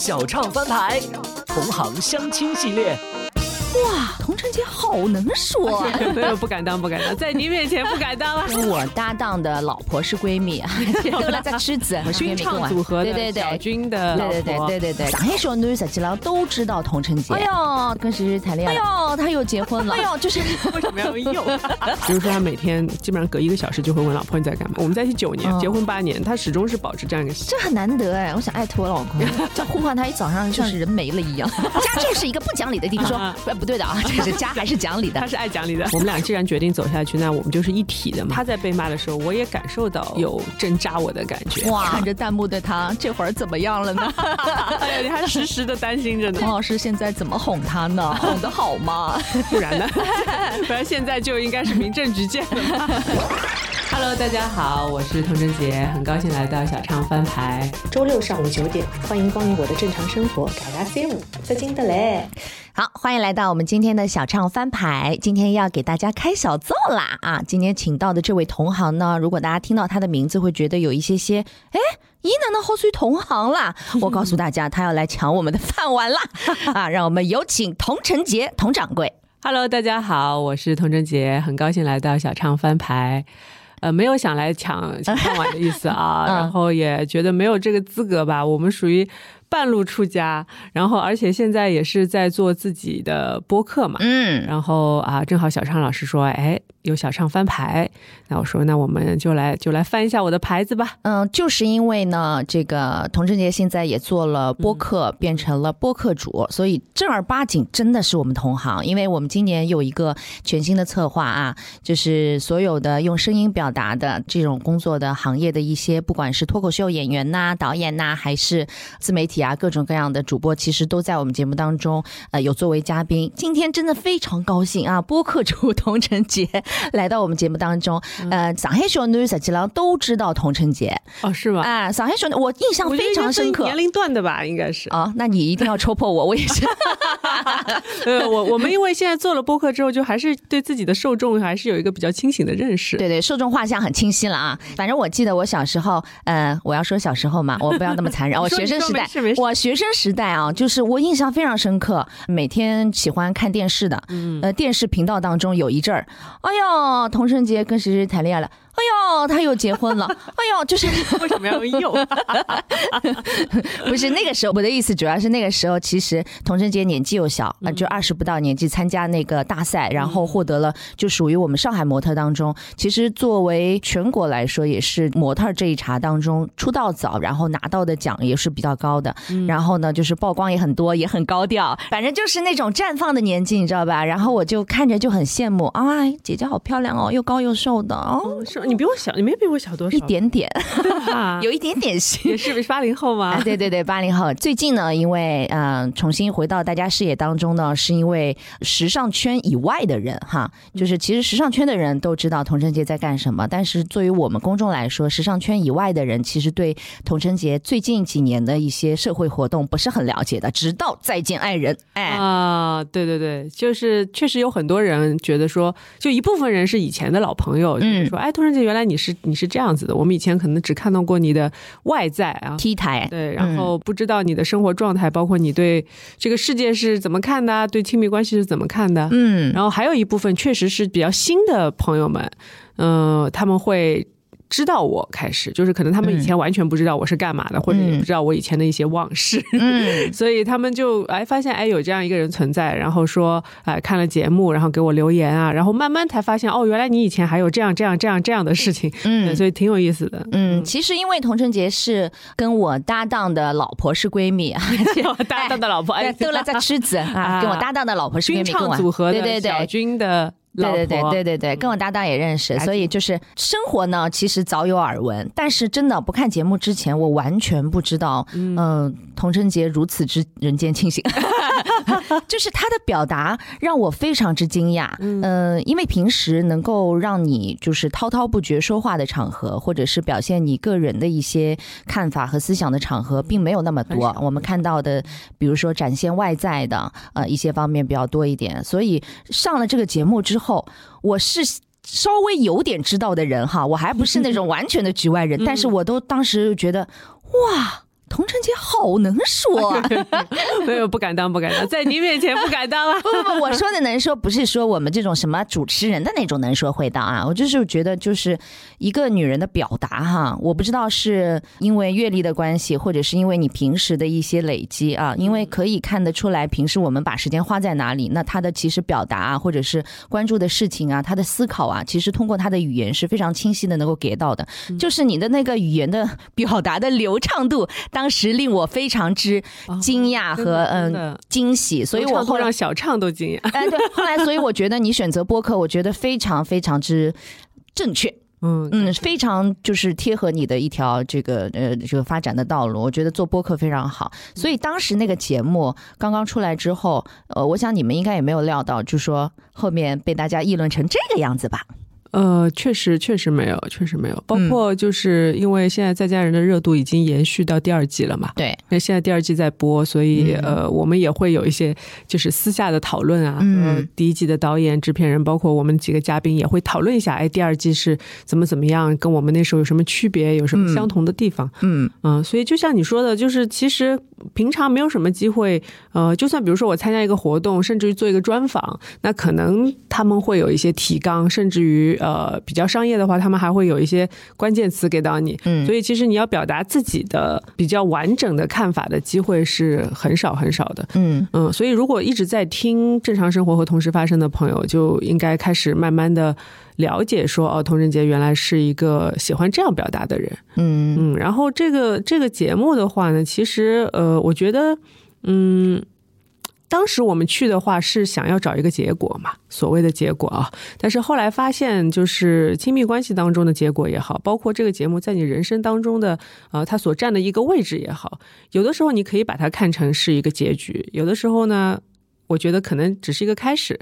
小唱翻牌，同行相亲系列。哇，童晨杰好能说，没 有不敢当，不敢当，在你面前不敢当了。我搭档的老婆是闺蜜，都来在狮子，我是军唱组合的，对对对，小军的对对对对对对。上海小女实际上都知道童晨杰。哎呦，跟谁谁谈恋爱？哎呦，他又结婚了。哎呦，就是为什么要用？比如说他每天基本上隔一个小时就会问老婆你在干嘛。我们在一起九年，结婚八年，他始终是保持这样一个。这很难得哎，我想艾特我老公，就呼唤他一早上像是人没了一样。家就是一个不讲理的地方。说不对的啊，这是家还是讲理的？他是爱讲理的。我们俩既然决定走下去，那我们就是一体的嘛。他在被骂的时候，我也感受到有针扎我的感觉。哇，看着弹幕的他，这会儿怎么样了呢？哎呀，你还时时的担心着呢。童老师现在怎么哄他呢？哄得好吗？不然呢？不然现在就应该是民政局见了。Hello，大家好，我是童贞杰，很高兴来到小唱翻牌。周六上午九点，欢迎光临我的正常生活。嘎嘎 C 五，再见的嘞。好，欢迎来到我们今天的小唱翻牌。今天要给大家开小灶啦啊！今天请到的这位同行呢，如果大家听到他的名字，会觉得有一些些，哎，咦，难道好属于同行啦？我告诉大家，他要来抢我们的饭碗啦！啊，让我们有请童晨杰童掌柜。Hello，大家好，我是童晨杰，很高兴来到小唱翻牌。呃，没有想来抢抢饭碗的意思啊，然后也觉得没有这个资格吧。我们属于。半路出家，然后而且现在也是在做自己的播客嘛，嗯，然后啊，正好小畅老师说，哎，有小唱翻牌，那我说，那我们就来就来翻一下我的牌子吧。嗯，就是因为呢，这个童贞杰现在也做了播客，变成了播客主，所以正儿八经真的是我们同行。因为我们今年有一个全新的策划啊，就是所有的用声音表达的这种工作的行业的一些，不管是脱口秀演员呐、导演呐，还是自媒体。啊，各种各样的主播其实都在我们节目当中，呃，有作为嘉宾。今天真的非常高兴啊！播客主 童晨杰 来到我们节目当中。呃，上海小囡实际上都知道童晨杰哦，是吗？啊，上海小女，我印象非常深刻。年龄段的吧，应该是啊。那你一定要戳破我，我也是。呃，我我们因为现在做了播客之后，就还是对自己的受众还是有一个比较清醒的认识。对对，受众画像很清晰了啊。反正我记得我小时候，呃，我要说小时候嘛，我不要那么 残忍。我学生时代。我学生时代啊，就是我印象非常深刻，每天喜欢看电视的，嗯呃，电视频道当中有一阵儿，哎要，童晨杰跟谁谁谈恋爱了。哎呦，他又结婚了！哎呦，就是 为什么要用？不是那个时候，我的意思主要是那个时候，其实童晨杰年纪又小，啊，就二十不到年纪参加那个大赛，然后获得了就属于我们上海模特当中，其实作为全国来说也是模特这一茬当中出道早，然后拿到的奖也是比较高的。然后呢，就是曝光也很多，也很高调，反正就是那种绽放的年纪，你知道吧？然后我就看着就很羡慕啊，姐姐好漂亮哦，又高又瘦的哦。你比我小，你没比我小多少？一点点，有一点点也是八零后吗？对对对，八零后。最近呢，因为嗯，重新回到大家视野当中呢，是因为时尚圈以外的人哈，就是其实时尚圈的人都知道童晨杰在干什么，但是作为我们公众来说，时尚圈以外的人其实对童晨杰最近几年的一些社会活动不是很了解的。直到再见爱人，哎啊，对对对，就是确实有很多人觉得说，就一部分人是以前的老朋友，嗯，说哎，童晨杰。原来你是你是这样子的，我们以前可能只看到过你的外在啊，T 台对，然后不知道你的生活状态，包括你对这个世界是怎么看的，对亲密关系是怎么看的，嗯，然后还有一部分确实是比较新的朋友们，嗯，他们会。知道我开始，就是可能他们以前完全不知道我是干嘛的，或者也不知道我以前的一些往事，所以他们就哎发现哎有这样一个人存在，然后说哎看了节目，然后给我留言啊，然后慢慢才发现哦，原来你以前还有这样这样这样这样的事情，嗯，所以挺有意思的。嗯，其实因为童晨杰是跟我搭档的老婆是闺蜜，搭档的老婆哎，都了在狮子 啊，跟我搭档的老婆是闺蜜，唱组合的小军的。对对对对对对，跟我搭档也认识，所以就是生活呢，其实早有耳闻，但是真的不看节目之前，我完全不知道，嗯，童贞杰如此之人间清醒。就是他的表达让我非常之惊讶，嗯，因为平时能够让你就是滔滔不绝说话的场合，或者是表现你个人的一些看法和思想的场合，并没有那么多。我们看到的，比如说展现外在的，呃，一些方面比较多一点。所以上了这个节目之后，我是稍微有点知道的人哈，我还不是那种完全的局外人，但是我都当时觉得，哇。童晨杰好能说，啊。没有不敢当，不敢当，在您面前不敢当啊！不不不，我说的能说不是说我们这种什么主持人的那种能说会道啊，我就是觉得就是一个女人的表达哈，我不知道是因为阅历的关系，或者是因为你平时的一些累积啊，因为可以看得出来，平时我们把时间花在哪里，那她的其实表达啊，或者是关注的事情啊，她的思考啊，其实通过她的语言是非常清晰的，能够给到的，就是你的那个语言的表达的流畅度，当时令我非常之惊讶和嗯惊喜，所以我后让小畅都惊讶。哎，对，后来所以我觉得你选择播客，我觉得非常非常之正确。嗯嗯，非常就是贴合你的一条这个呃这个发展的道路，我觉得做播客非常好。所以当时那个节目刚刚出来之后，呃，我想你们应该也没有料到，就说后面被大家议论成这个样子吧。呃，确实，确实没有，确实没有。包括就是因为现在在家人的热度已经延续到第二季了嘛，对。那现在第二季在播，所以呃，我们也会有一些就是私下的讨论啊。嗯。第一季的导演、制片人，包括我们几个嘉宾，也会讨论一下，哎，第二季是怎么怎么样，跟我们那时候有什么区别，有什么相同的地方。嗯嗯。所以就像你说的，就是其实平常没有什么机会，呃，就算比如说我参加一个活动，甚至于做一个专访，那可能他们会有一些提纲，甚至于。呃，比较商业的话，他们还会有一些关键词给到你，嗯，所以其实你要表达自己的比较完整的看法的机会是很少很少的，嗯。嗯，所以如果一直在听正常生活和同时发生的朋友，就应该开始慢慢的了解说，哦，童仁杰原来是一个喜欢这样表达的人，嗯嗯，然后这个这个节目的话呢，其实呃，我觉得，嗯。当时我们去的话是想要找一个结果嘛，所谓的结果啊。但是后来发现，就是亲密关系当中的结果也好，包括这个节目在你人生当中的呃，它所占的一个位置也好，有的时候你可以把它看成是一个结局，有的时候呢，我觉得可能只是一个开始，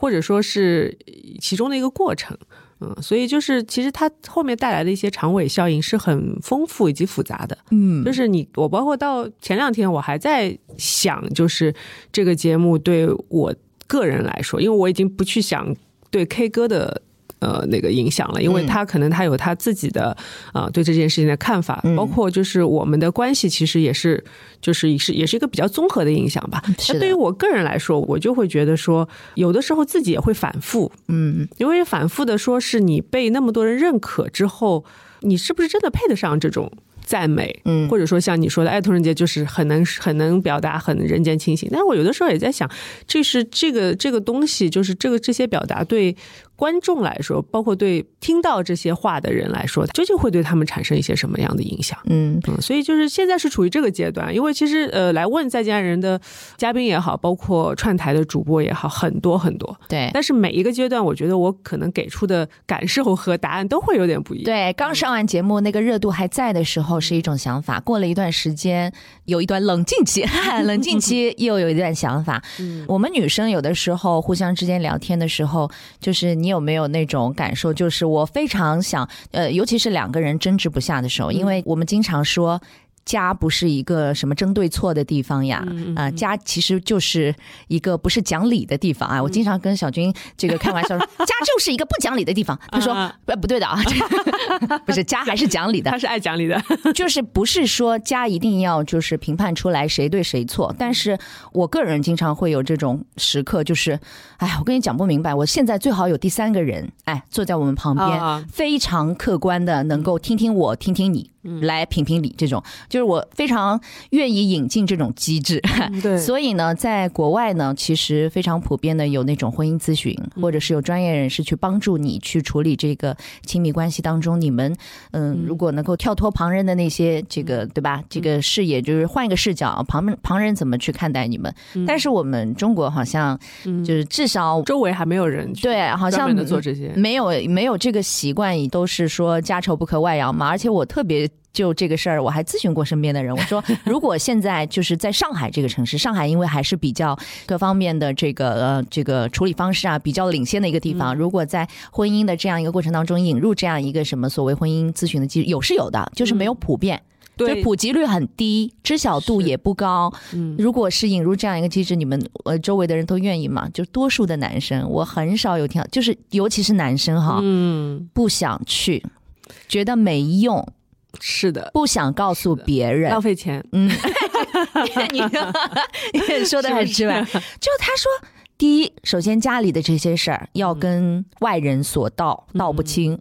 或者说是其中的一个过程。嗯，所以就是其实它后面带来的一些长尾效应是很丰富以及复杂的。嗯，就是你我包括到前两天我还在想，就是这个节目对我个人来说，因为我已经不去想对 K 歌的。呃，那个影响了，因为他可能他有他自己的啊对这件事情的看法，包括就是我们的关系其实也是就是是也是一个比较综合的影响吧。那对于我个人来说，我就会觉得说，有的时候自己也会反复，嗯，因为反复的说是你被那么多人认可之后，你是不是真的配得上这种？赞美，嗯，或者说像你说的，爱童人节就是很能很能表达，很人间清醒。但是我有的时候也在想，这是这个这个东西，就是这个这些表达对观众来说，包括对听到这些话的人来说，究竟会对他们产生一些什么样的影响？嗯嗯，所以就是现在是处于这个阶段，因为其实呃，来问在家人的嘉宾也好，包括串台的主播也好，很多很多。对，但是每一个阶段，我觉得我可能给出的感受和答案都会有点不一样。对，刚上完节目，那个热度还在的时候。是一种想法，过了一段时间，有一段冷静期，冷静期又有一段想法。嗯，我们女生有的时候互相之间聊天的时候，就是你有没有那种感受？就是我非常想，呃，尤其是两个人争执不下的时候，因为我们经常说。家不是一个什么争对错的地方呀，啊，家其实就是一个不是讲理的地方啊。我经常跟小军这个开玩笑说，家就是一个不讲理的地方。他说，呃，不对的啊，不是家还是讲理的，他是爱讲理的，就是不是说家一定要就是评判出来谁对谁错。但是我个人经常会有这种时刻，就是，哎，我跟你讲不明白，我现在最好有第三个人，哎，坐在我们旁边，非常客观的能够听听我，听听你。来评评理，这种就是我非常愿意引进这种机制。对，所以呢，在国外呢，其实非常普遍的有那种婚姻咨询，或者是有专业人士去帮助你去处理这个亲密关系当中，你们嗯，如果能够跳脱旁人的那些这个对吧？这个视野就是换一个视角，旁旁人怎么去看待你们？但是我们中国好像就是至少周围还没有人对，好像做这些没有没有这个习惯，都是说家丑不可外扬嘛。而且我特别。就这个事儿，我还咨询过身边的人。我说，如果现在就是在上海这个城市，上海因为还是比较各方面的这个呃这个处理方式啊比较领先的一个地方，如果在婚姻的这样一个过程当中引入这样一个什么所谓婚姻咨询的机制，有是有的，就是没有普遍，对，普及率很低，知晓度也不高。嗯，如果是引入这样一个机制，你们呃周围的人都愿意吗？就多数的男生，我很少有听，就是尤其是男生哈，嗯，不想去，觉得没用。是的，不想告诉别人，浪费钱。嗯，你 你说的很直白，就他说。第一，首先家里的这些事儿要跟外人所道，道不清。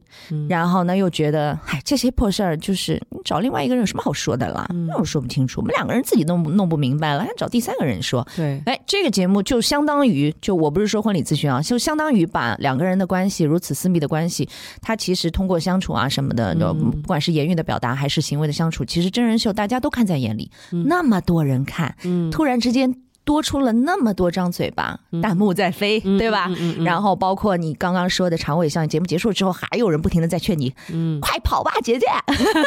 然后呢，又觉得，哎，这些破事儿就是你找另外一个人有什么好说的啦？那我说不清楚，我们两个人自己弄弄不明白了，还找第三个人说。对，哎，这个节目就相当于，就我不是说婚礼咨询啊，就相当于把两个人的关系如此私密的关系，他其实通过相处啊什么的，不管是言语的表达还是行为的相处，其实真人秀大家都看在眼里，那么多人看，突然之间。多出了那么多张嘴巴，弹幕在飞，对吧？然后包括你刚刚说的长尾效应，节目结束之后，还有人不停的在劝你，嗯，快跑吧，姐姐，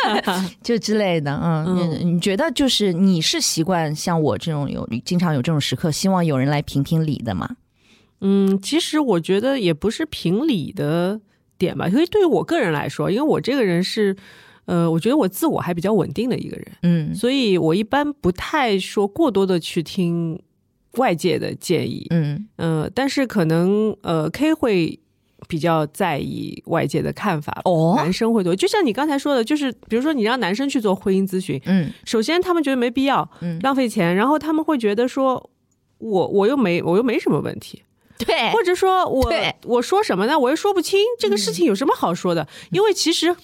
就之类的。嗯，你觉得就是你是习惯像我这种有经常有这种时刻，希望有人来评评理的吗？嗯，其实我觉得也不是评理的点吧，因为对于我个人来说，因为我这个人是，呃，我觉得我自我还比较稳定的一个人，嗯，所以我一般不太说过多的去听。外界的建议，嗯。呃，但是可能呃，K 会比较在意外界的看法哦。男生会多，就像你刚才说的，就是比如说你让男生去做婚姻咨询，嗯，首先他们觉得没必要，嗯，浪费钱，然后他们会觉得说，我我又没我又没什么问题，对，或者说我我说什么呢？我又说不清这个事情有什么好说的，因为其实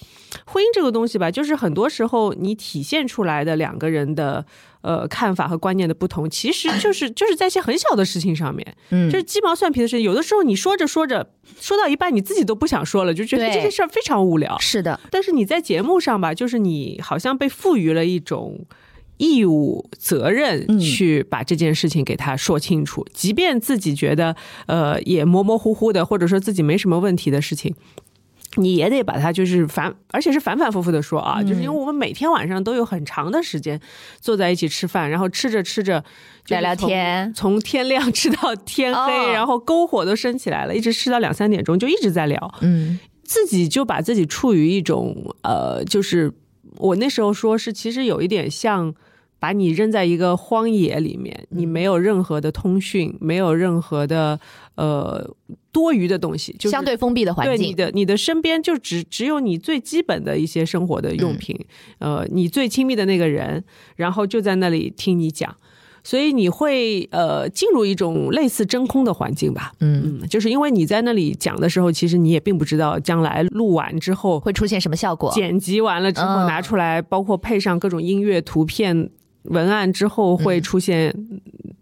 婚姻这个东西吧，就是很多时候你体现出来的两个人的。呃，看法和观念的不同，其实 就是就是在一些很小的事情上面，嗯，就是鸡毛蒜皮的事情。有的时候你说着说着，说到一半，你自己都不想说了，就觉得这件事儿非常无聊。是的，但是你在节目上吧，就是你好像被赋予了一种义务责任，去把这件事情给他说清楚，即便自己觉得呃也模模糊糊的，或者说自己没什么问题的事情。你也得把它就是反，而且是反反复复的说啊，就是因为我们每天晚上都有很长的时间坐在一起吃饭，然后吃着吃着聊聊天，从天亮吃到天黑，然后篝火都升起来了，一直吃到两三点钟，就一直在聊。嗯，自己就把自己处于一种呃，就是我那时候说是其实有一点像。把你扔在一个荒野里面，你没有任何的通讯，没有任何的呃多余的东西，就相对封闭的环境。对你的你的身边就只只有你最基本的一些生活的用品，呃，你最亲密的那个人，然后就在那里听你讲，所以你会呃进入一种类似真空的环境吧。嗯嗯，就是因为你在那里讲的时候，其实你也并不知道将来录完之后会出现什么效果，剪辑完了之后拿出来，包括配上各种音乐、图片。文案之后会出现，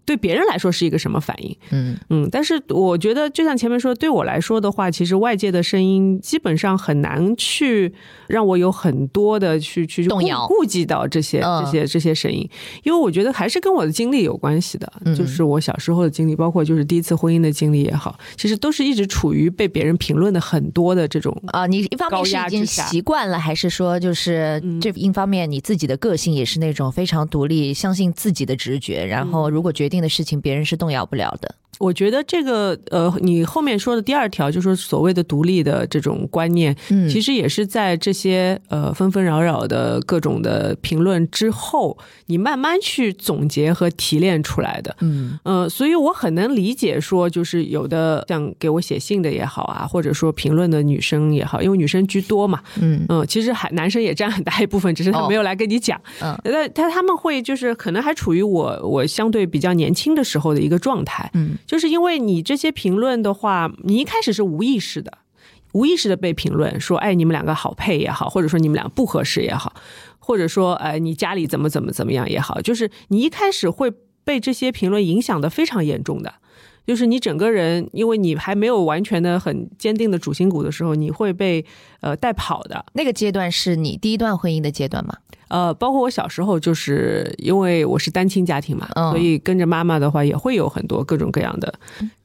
对别人来说是一个什么反应？嗯嗯，但是我觉得，就像前面说，对我来说的话，其实外界的声音基本上很难去让我有很多的去去动摇、顾及到这些这些这些声音，因为我觉得还是跟我的经历有关系的，就是我小时候的经历，包括就是第一次婚姻的经历也好，其实都是一直处于被别人评论的很多的这种啊，你一方面是已经习惯了，还是说就是这一方面你自己的个性也是那种非常独立。相信自己的直觉，然后如果决定的事情，别人是动摇不了的。我觉得这个呃，你后面说的第二条，就是所谓的独立的这种观念，嗯，其实也是在这些呃纷纷扰扰的各种的评论之后，你慢慢去总结和提炼出来的，嗯。呃，所以我很能理解说，就是有的像给我写信的也好啊，或者说评论的女生也好，因为女生居多嘛，嗯。嗯，其实还男生也占很大一部分，只是他没有来跟你讲，嗯，但他他们会就是可能还处于我我相对比较年轻的时候的一个状态，嗯。就是因为你这些评论的话，你一开始是无意识的，无意识的被评论说，哎，你们两个好配也好，或者说你们俩不合适也好，或者说，哎，你家里怎么怎么怎么样也好，就是你一开始会被这些评论影响的非常严重的，就是你整个人，因为你还没有完全的很坚定的主心骨的时候，你会被呃带跑的。那个阶段是你第一段婚姻的阶段吗？呃，包括我小时候，就是因为我是单亲家庭嘛，所以跟着妈妈的话，也会有很多各种各样的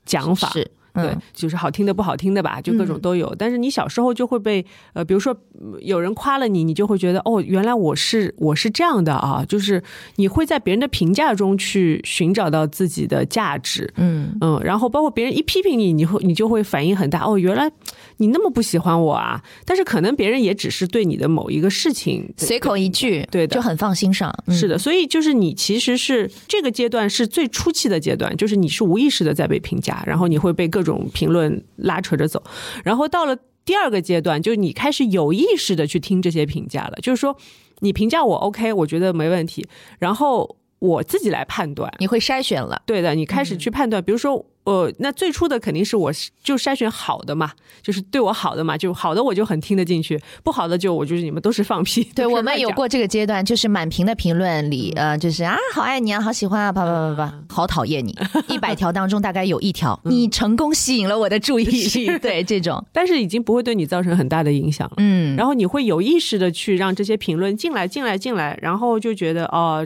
讲法。对，就是好听的不好听的吧，就各种都有。但是你小时候就会被呃，比如说有人夸了你，你就会觉得哦，原来我是我是这样的啊，就是你会在别人的评价中去寻找到自己的价值。嗯嗯，然后包括别人一批评你，你会你就会反应很大。哦，原来你那么不喜欢我啊！但是可能别人也只是对你的某一个事情随口一句，对的，就很放心上。是的，所以就是你其实是这个阶段是最初期的阶段，就是你是无意识的在被评价，然后你会被各。种评论拉扯着走，然后到了第二个阶段，就是你开始有意识的去听这些评价了。就是说，你评价我 OK，我觉得没问题，然后我自己来判断。你会筛选了，对的，你开始去判断，比如说。呃，那最初的肯定是我就筛选好的嘛，就是对我好的嘛，就好的我就很听得进去，不好的就我就是你们都是放屁。对我们有过这个阶段，就是满屏的评论里，呃，就是啊，好爱你啊，好喜欢啊，啪啪啪啪，好讨厌你。一百条当中大概有一条，你成功吸引了我的注意力，对这种，但是已经不会对你造成很大的影响了。嗯，然后你会有意识的去让这些评论进来，进来，进来，然后就觉得哦，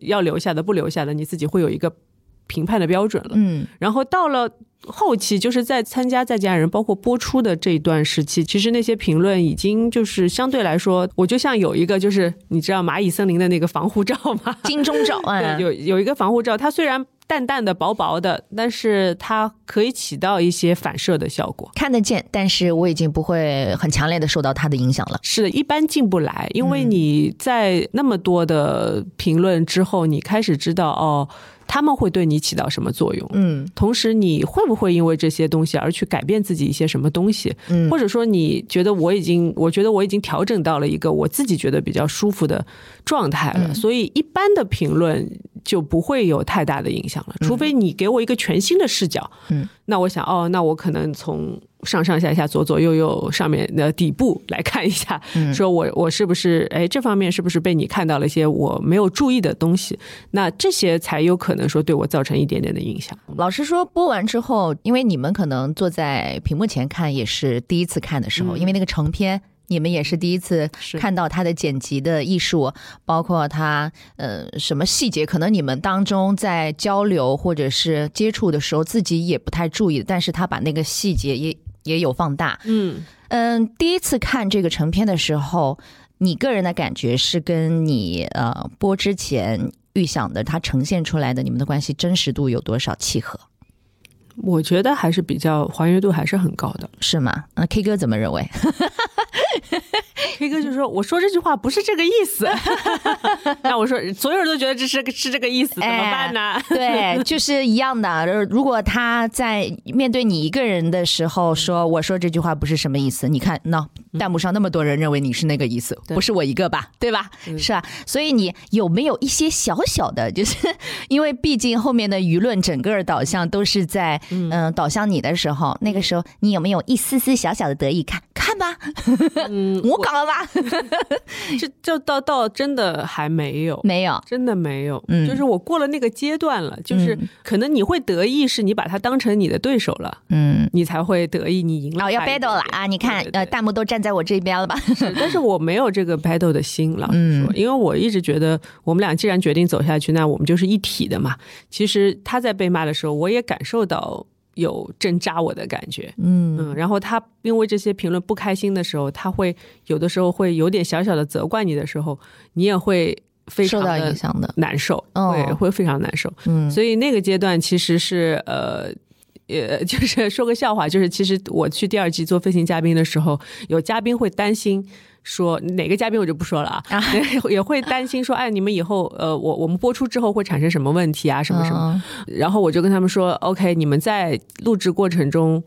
要留下的不留下的，你自己会有一个。评判的标准了，嗯，然后到了后期，就是在参加再见爱人包括播出的这一段时期，其实那些评论已经就是相对来说，我就像有一个就是你知道蚂蚁森林的那个防护罩吗？金钟罩，对，有有一个防护罩，它虽然淡淡的、薄薄的，但是它可以起到一些反射的效果，看得见，但是我已经不会很强烈的受到它的影响了。是的，一般进不来，因为你在那么多的评论之后，你开始知道哦。他们会对你起到什么作用？嗯，同时你会不会因为这些东西而去改变自己一些什么东西？嗯，或者说你觉得我已经，我觉得我已经调整到了一个我自己觉得比较舒服的状态了，所以一般的评论就不会有太大的影响了，除非你给我一个全新的视角。嗯，那我想，哦，那我可能从。上上下下、左左右右、上面的底部来看一下，说我我是不是哎这方面是不是被你看到了一些我没有注意的东西？那这些才有可能说对我造成一点点的影响。老实说，播完之后，因为你们可能坐在屏幕前看也是第一次看的时候，因为那个成片。你们也是第一次看到他的剪辑的艺术，包括他呃什么细节，可能你们当中在交流或者是接触的时候，自己也不太注意，但是他把那个细节也也有放大。嗯嗯，第一次看这个成片的时候，你个人的感觉是跟你呃播之前预想的，它呈现出来的你们的关系真实度有多少契合？我觉得还是比较还原度还是很高的，是吗？那 K 哥怎么认为？K 哥就说：“我说这句话不是这个意思。”那我说：“所有人都觉得这是是这个意思，怎么办呢？” 对，就是一样的。如果他在面对你一个人的时候说：“我说这句话不是什么意思。”你看，那弹幕上那么多人认为你是那个意思，不是我一个吧？对吧？是吧？所以你有没有一些小小的，就是因为毕竟后面的舆论整个导向都是在嗯导向你的时候，那个时候你有没有一丝丝小小的得意？看看吧，嗯，我搞了。吧，这就到到真的还没有，没有，真的没有。嗯，就是我过了那个阶段了，就是可能你会得意，是你把他当成你的对手了，嗯，你才会得意，你赢了，哦要 battle 了啊！你看，呃，弹幕都站在我这边了吧？但是我没有这个 battle 的心，老实说，因为我一直觉得我们俩既然决定走下去，那我们就是一体的嘛。其实他在被骂的时候，我也感受到。有针扎我的感觉，嗯嗯，然后他因为这些评论不开心的时候，他会有的时候会有点小小的责怪你的时候，你也会非常的影响的难受，会会非常难受，嗯，所以那个阶段其实是呃，呃，就是说个笑话，就是其实我去第二季做飞行嘉宾的时候，有嘉宾会担心。说哪个嘉宾我就不说了啊，也会担心说，哎，你们以后呃，我我们播出之后会产生什么问题啊，什么什么，然后我就跟他们说，OK，你们在录制过程中。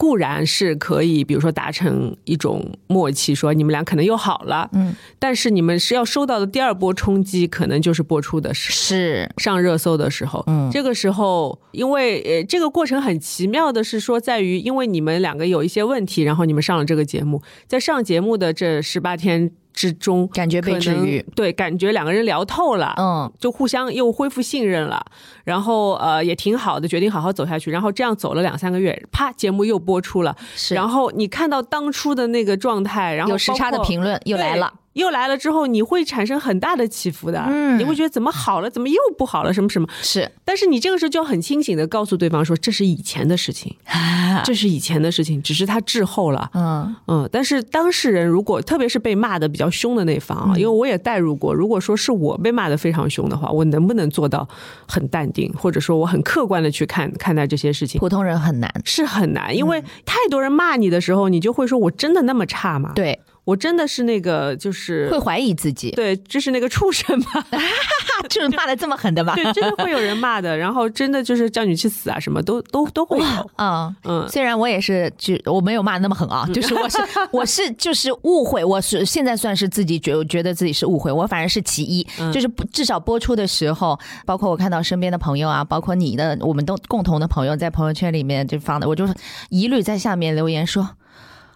固然是可以，比如说达成一种默契，说你们俩可能又好了，嗯，但是你们是要收到的第二波冲击，可能就是播出的时是。上热搜的时候，嗯，这个时候，因为呃，这个过程很奇妙的是说，在于因为你们两个有一些问题，然后你们上了这个节目，在上节目的这十八天。之中感觉被治愈，对，感觉两个人聊透了，嗯，就互相又恢复信任了，然后呃也挺好的，决定好好走下去，然后这样走了两三个月，啪，节目又播出了，是，然后你看到当初的那个状态，然后有时差的评论又来了。又来了之后，你会产生很大的起伏的，嗯，你会觉得怎么好了，怎么又不好了，什么什么？是，但是你这个时候就要很清醒的告诉对方说，这是以前的事情，这是以前的事情，只是他滞后了，嗯嗯。但是当事人如果特别是被骂的比较凶的那方啊，因为我也代入过，如果说是我被骂的非常凶的话，我能不能做到很淡定，或者说我很客观的去看看待这些事情？普通人很难，是很难，因为太多人骂你的时候，你就会说我真的那么差吗？对。我真的是那个，就是会怀疑自己，对，这是那个畜生吗？就是骂的这么狠的吧？对，真的会有人骂的，然后真的就是叫你去死啊，什么都都都会有。嗯嗯，虽然我也是，就我没有骂那么狠啊，就是我是 我是就是误会，我是现在算是自己觉觉得自己是误会，我反而是其一，就是至少播出的时候，包括我看到身边的朋友啊，包括你的，我们都共同的朋友在朋友圈里面就放的，我就一律在下面留言说，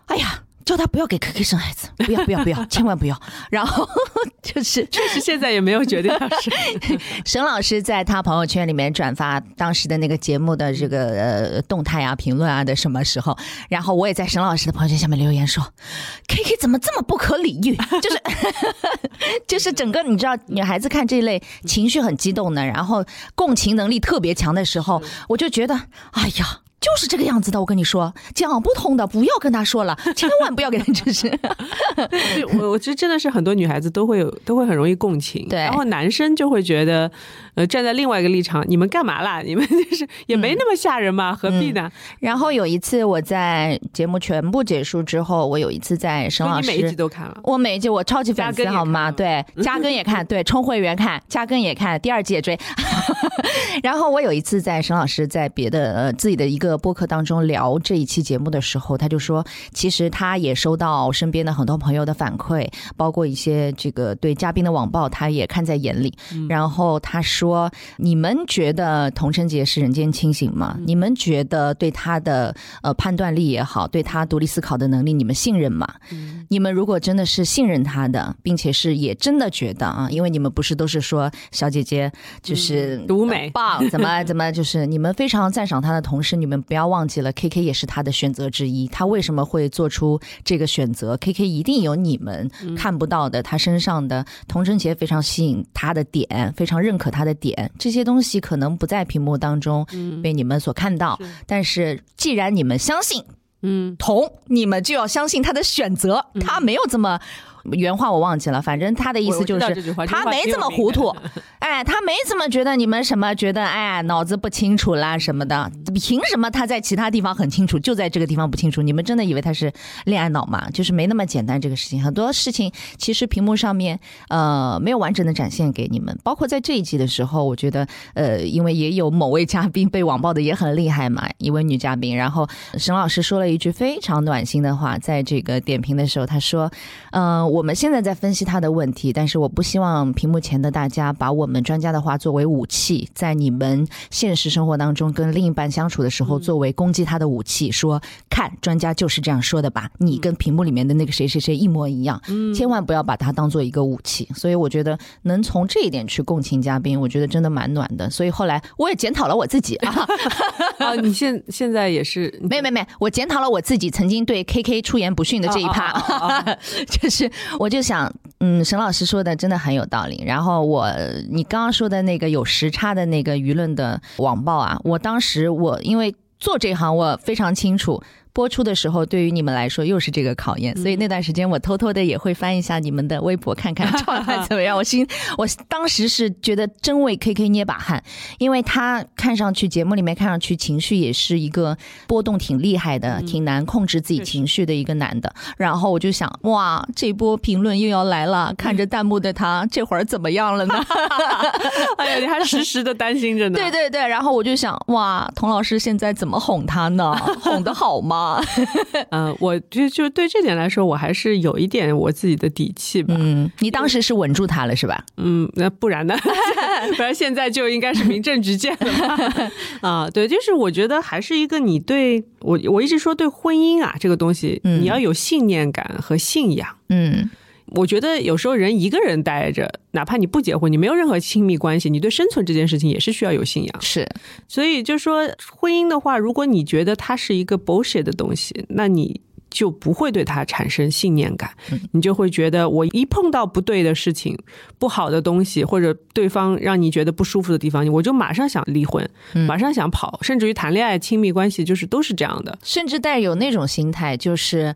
哎呀。叫他不要给 K K 生孩子，不要不要不要，千万不要。然后 就是，确实现在也没有决定要生。沈老师在他朋友圈里面转发当时的那个节目的这个呃动态啊、评论啊的什么时候，然后我也在沈老师的朋友圈下面留言说，K K 怎么这么不可理喻？就是就是整个你知道，女孩子看这类情绪很激动的，然后共情能力特别强的时候，我就觉得，哎呀。就是这个样子的，我跟你说，讲不通的，不要跟他说了，千万不要给他支持。我我觉得真的是很多女孩子都会有，都会很容易共情，对。然后男生就会觉得，呃，站在另外一个立场，你们干嘛啦？你们就是也没那么吓人嘛，何必呢？然后有一次我在节目全部结束之后，我有一次在沈老师，每一集都看了，我每一集我超级粉丝好吗？对，加更也看，对，充会员看，加更也看，第二季也追。然后我有一次在沈老师在别的呃自己的一个。播客当中聊这一期节目的时候，他就说，其实他也收到身边的很多朋友的反馈，包括一些这个对嘉宾的网暴，他也看在眼里。然后他说：“你们觉得童晨杰是人间清醒吗？你们觉得对他的呃判断力也好，对他独立思考的能力，你们信任吗？你们如果真的是信任他的，并且是也真的觉得啊，因为你们不是都是说小姐姐就是独美棒，怎么怎么就是你们非常赞赏他的同时，你们。不要忘记了，K K 也是他的选择之一。他为什么会做出这个选择？K K 一定有你们看不到的，他身上的童晨杰非常吸引他的点，非常认可他的点。这些东西可能不在屏幕当中被你们所看到，但是既然你们相信，嗯，同，你们就要相信他的选择，他没有这么。原话我忘记了，反正他的意思就是他没这么糊涂，哎，他没怎么觉得你们什么觉得哎脑子不清楚啦什么的，凭什么他在其他地方很清楚，就在这个地方不清楚？你们真的以为他是恋爱脑吗？就是没那么简单这个事情，很多事情其实屏幕上面呃没有完整的展现给你们，包括在这一集的时候，我觉得呃因为也有某位嘉宾被网暴的也很厉害嘛，一位女嘉宾，然后沈老师说了一句非常暖心的话，在这个点评的时候，他说嗯。我们现在在分析他的问题，但是我不希望屏幕前的大家把我们专家的话作为武器，在你们现实生活当中跟另一半相处的时候，作为攻击他的武器。说看专家就是这样说的吧，你跟屏幕里面的那个谁谁谁一模一样，千万不要把它当做一个武器。所以我觉得能从这一点去共情嘉宾，我觉得真的蛮暖的。所以后来我也检讨了我自己啊，啊，你现现在也是没没没，我检讨了我自己曾经对 KK 出言不逊的这一趴，就是。我就想，嗯，沈老师说的真的很有道理。然后我，你刚刚说的那个有时差的那个舆论的网暴啊，我当时我因为做这行，我非常清楚。播出的时候，对于你们来说又是这个考验，所以那段时间我偷偷的也会翻一下你们的微博，看看 状态怎么样。我心，我当时是觉得真为 K K 捏把汗，因为他看上去节目里面看上去情绪也是一个波动挺厉害的，挺难控制自己情绪的一个男的。然后我就想，哇，这波评论又要来了，看着弹幕的他这会儿怎么样了呢？哎呀，你还时时的担心着呢。对对对，然后我就想，哇，童老师现在怎么哄他呢？哄的好吗？啊，嗯，我就就对这点来说，我还是有一点我自己的底气吧。嗯，你当时是稳住他了是吧？嗯，那不然呢？不然现在就应该是民政局见了。啊，对，就是我觉得还是一个你对我，我一直说对婚姻啊这个东西，你要有信念感和信仰。嗯。我觉得有时候人一个人待着，哪怕你不结婚，你没有任何亲密关系，你对生存这件事情也是需要有信仰。是，所以就说婚姻的话，如果你觉得它是一个 bullshit 的东西，那你就不会对它产生信念感，你就会觉得我一碰到不对的事情、不好的东西，或者对方让你觉得不舒服的地方，我就马上想离婚，马上想跑，甚至于谈恋爱、亲密关系就是都是这样的，甚至带有那种心态就是。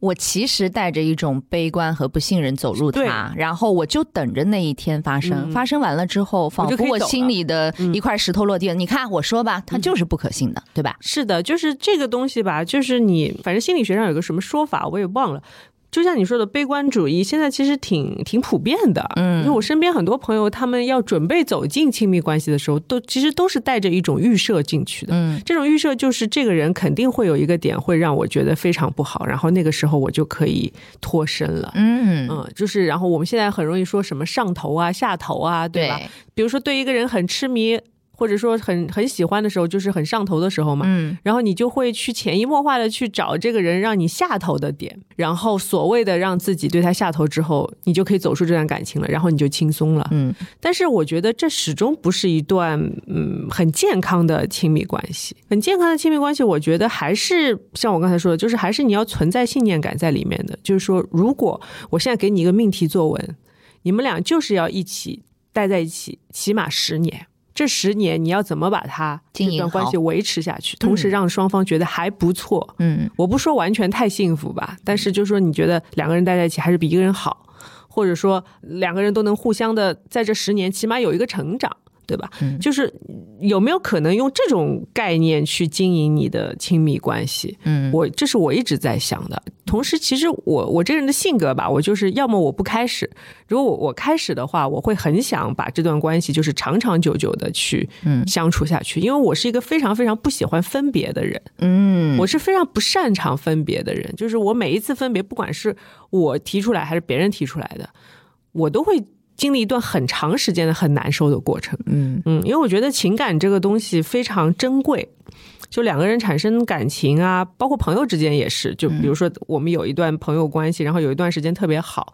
我其实带着一种悲观和不信任走入它，然后我就等着那一天发生。发生完了之后，仿佛我心里的一块石头落地了。你看，我说吧，它就是不可信的，对吧？是的，就是这个东西吧，就是你反正心理学上有个什么说法，我也忘了。就像你说的，悲观主义现在其实挺挺普遍的。嗯，因为我身边很多朋友，他们要准备走进亲密关系的时候，都其实都是带着一种预设进去的。嗯，这种预设就是这个人肯定会有一个点会让我觉得非常不好，然后那个时候我就可以脱身了。嗯嗯，就是然后我们现在很容易说什么上头啊、下头啊，对吧？比如说对一个人很痴迷。或者说很很喜欢的时候，就是很上头的时候嘛。嗯，然后你就会去潜移默化的去找这个人让你下头的点，然后所谓的让自己对他下头之后，你就可以走出这段感情了，然后你就轻松了。嗯，但是我觉得这始终不是一段嗯很健康的亲密关系。很健康的亲密关系，我觉得还是像我刚才说的，就是还是你要存在信念感在里面的。就是说，如果我现在给你一个命题作文，你们俩就是要一起待在一起，起码十年。这十年你要怎么把它这段关系维持下去，同时让双方觉得还不错？嗯，我不说完全太幸福吧，但是就是说你觉得两个人待在一起还是比一个人好，或者说两个人都能互相的在这十年起码有一个成长。对吧？嗯就是有没有可能用这种概念去经营你的亲密关系？嗯，我这是我一直在想的。同时，其实我我这人的性格吧，我就是要么我不开始，如果我我开始的话，我会很想把这段关系就是长长久久的去相处下去，因为我是一个非常非常不喜欢分别的人。嗯，我是非常不擅长分别的人，就是我每一次分别，不管是我提出来还是别人提出来的，我都会。经历一段很长时间的很难受的过程，嗯嗯，因为我觉得情感这个东西非常珍贵，就两个人产生感情啊，包括朋友之间也是，就比如说我们有一段朋友关系，然后有一段时间特别好。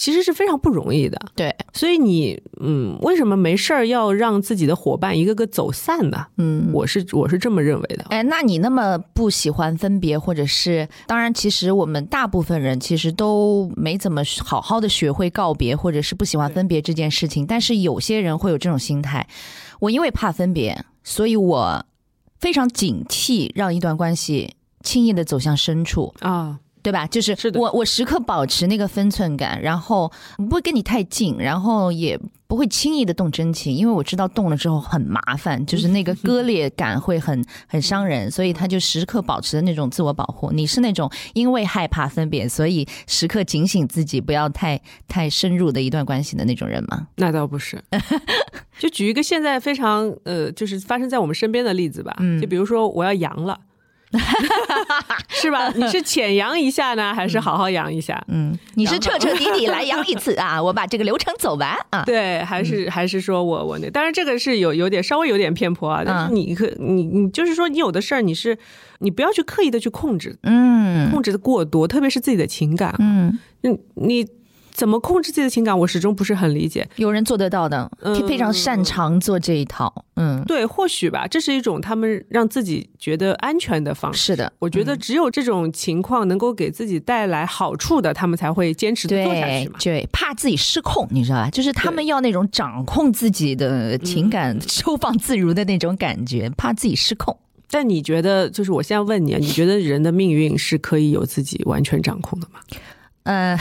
其实是非常不容易的，对，所以你，嗯，为什么没事儿要让自己的伙伴一个个走散呢？嗯，我是我是这么认为的。哎，那你那么不喜欢分别，或者是，当然，其实我们大部分人其实都没怎么好好的学会告别，或者是不喜欢分别这件事情。但是有些人会有这种心态，我因为怕分别，所以我非常警惕让一段关系轻易的走向深处啊。对吧？就是我，我时刻保持那个分寸感，然后不会跟你太近，然后也不会轻易的动真情，因为我知道动了之后很麻烦，就是那个割 裂感会很很伤人，所以他就时刻保持的那种自我保护。你是那种因为害怕分别，所以时刻警醒自己不要太太深入的一段关系的那种人吗？那倒不是，就举一个现在非常呃，就是发生在我们身边的例子吧，就比如说我要阳了。是吧？你是浅扬一下呢，还是好好扬一下？嗯，你是彻彻底底来扬一次啊？我把这个流程走完啊？对，还是还是说我我那？当然这个是有有点稍微有点偏颇啊。但是你可你你就是说你有的事儿你是你不要去刻意的去控制，嗯，控制的过多，特别是自己的情感，嗯，你你。怎么控制自己的情感？我始终不是很理解。有人做得到的，非常擅长做这一套。嗯，对，或许吧，这是一种他们让自己觉得安全的方式。是的，我觉得只有这种情况能够给自己带来好处的，他们才会坚持做下去嘛。对，怕自己失控，你知道吧？就是他们要那种掌控自己的情感、收放自如的那种感觉，怕自己失控。但你觉得，就是我现在问你啊，你觉得人的命运是可以由自己完全掌控的吗？呃，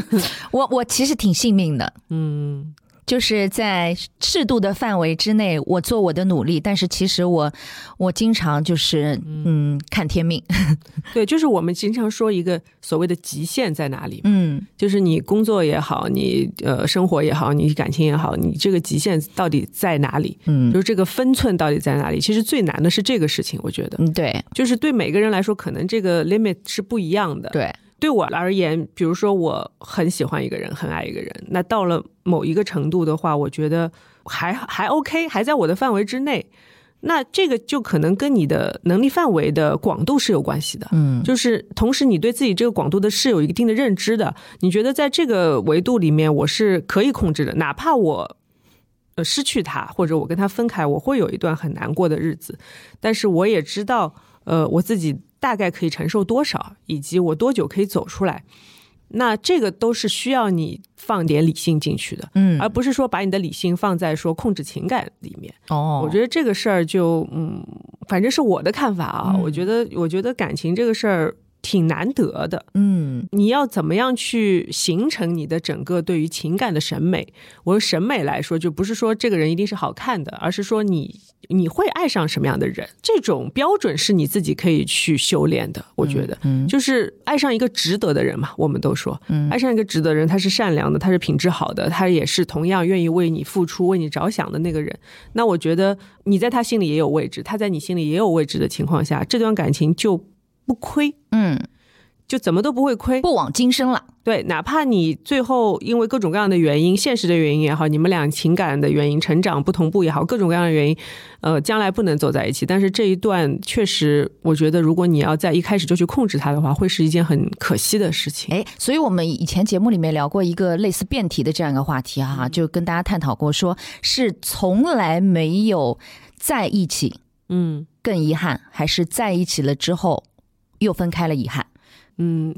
我我其实挺幸运的，嗯，就是在适度的范围之内，我做我的努力，但是其实我我经常就是嗯。看天命，对，就是我们经常说一个所谓的极限在哪里，嗯，就是你工作也好，你呃生活也好，你感情也好，你这个极限到底在哪里？嗯，就是这个分寸到底在哪里？其实最难的是这个事情，我觉得，嗯，对，就是对每个人来说，可能这个 limit 是不一样的，对。对我而言，比如说我很喜欢一个人，很爱一个人，那到了某一个程度的话，我觉得还还 OK，还在我的范围之内。那这个就可能跟你的能力范围的广度是有关系的。嗯，就是同时你对自己这个广度的是有一定的认知的。你觉得在这个维度里面，我是可以控制的，哪怕我呃失去他，或者我跟他分开，我会有一段很难过的日子。但是我也知道，呃，我自己。大概可以承受多少，以及我多久可以走出来？那这个都是需要你放点理性进去的，嗯，而不是说把你的理性放在说控制情感里面。哦，我觉得这个事儿就，嗯，反正是我的看法啊。我觉得，我觉得感情这个事儿，挺难得的。嗯你要怎么样去形成你的整个对于情感的审美？我说审美来说，就不是说这个人一定是好看的，而是说你你会爱上什么样的人，这种标准是你自己可以去修炼的。我觉得，就是爱上一个值得的人嘛。我们都说，嗯爱上一个值得的人，他是善良的，他是品质好的，他也是同样愿意为你付出、为你着想的那个人。那我觉得你在他心里也有位置，他在你心里也有位置的情况下，这段感情就不亏，嗯，就怎么都不会亏。不枉今生了。对，哪怕你最后因为各种各样的原因，现实的原因也好，你们俩情感的原因、成长不同步也好，各种各样的原因，呃，将来不能走在一起。但是这一段确实，我觉得如果你要在一开始就去控制它的话，会是一件很可惜的事情。哎，所以我们以前节目里面聊过一个类似辩题的这样一个话题哈、就跟大家探讨过，说是从来没有在一起嗯更遗憾，还是在一起了之后又分开了遗憾？嗯，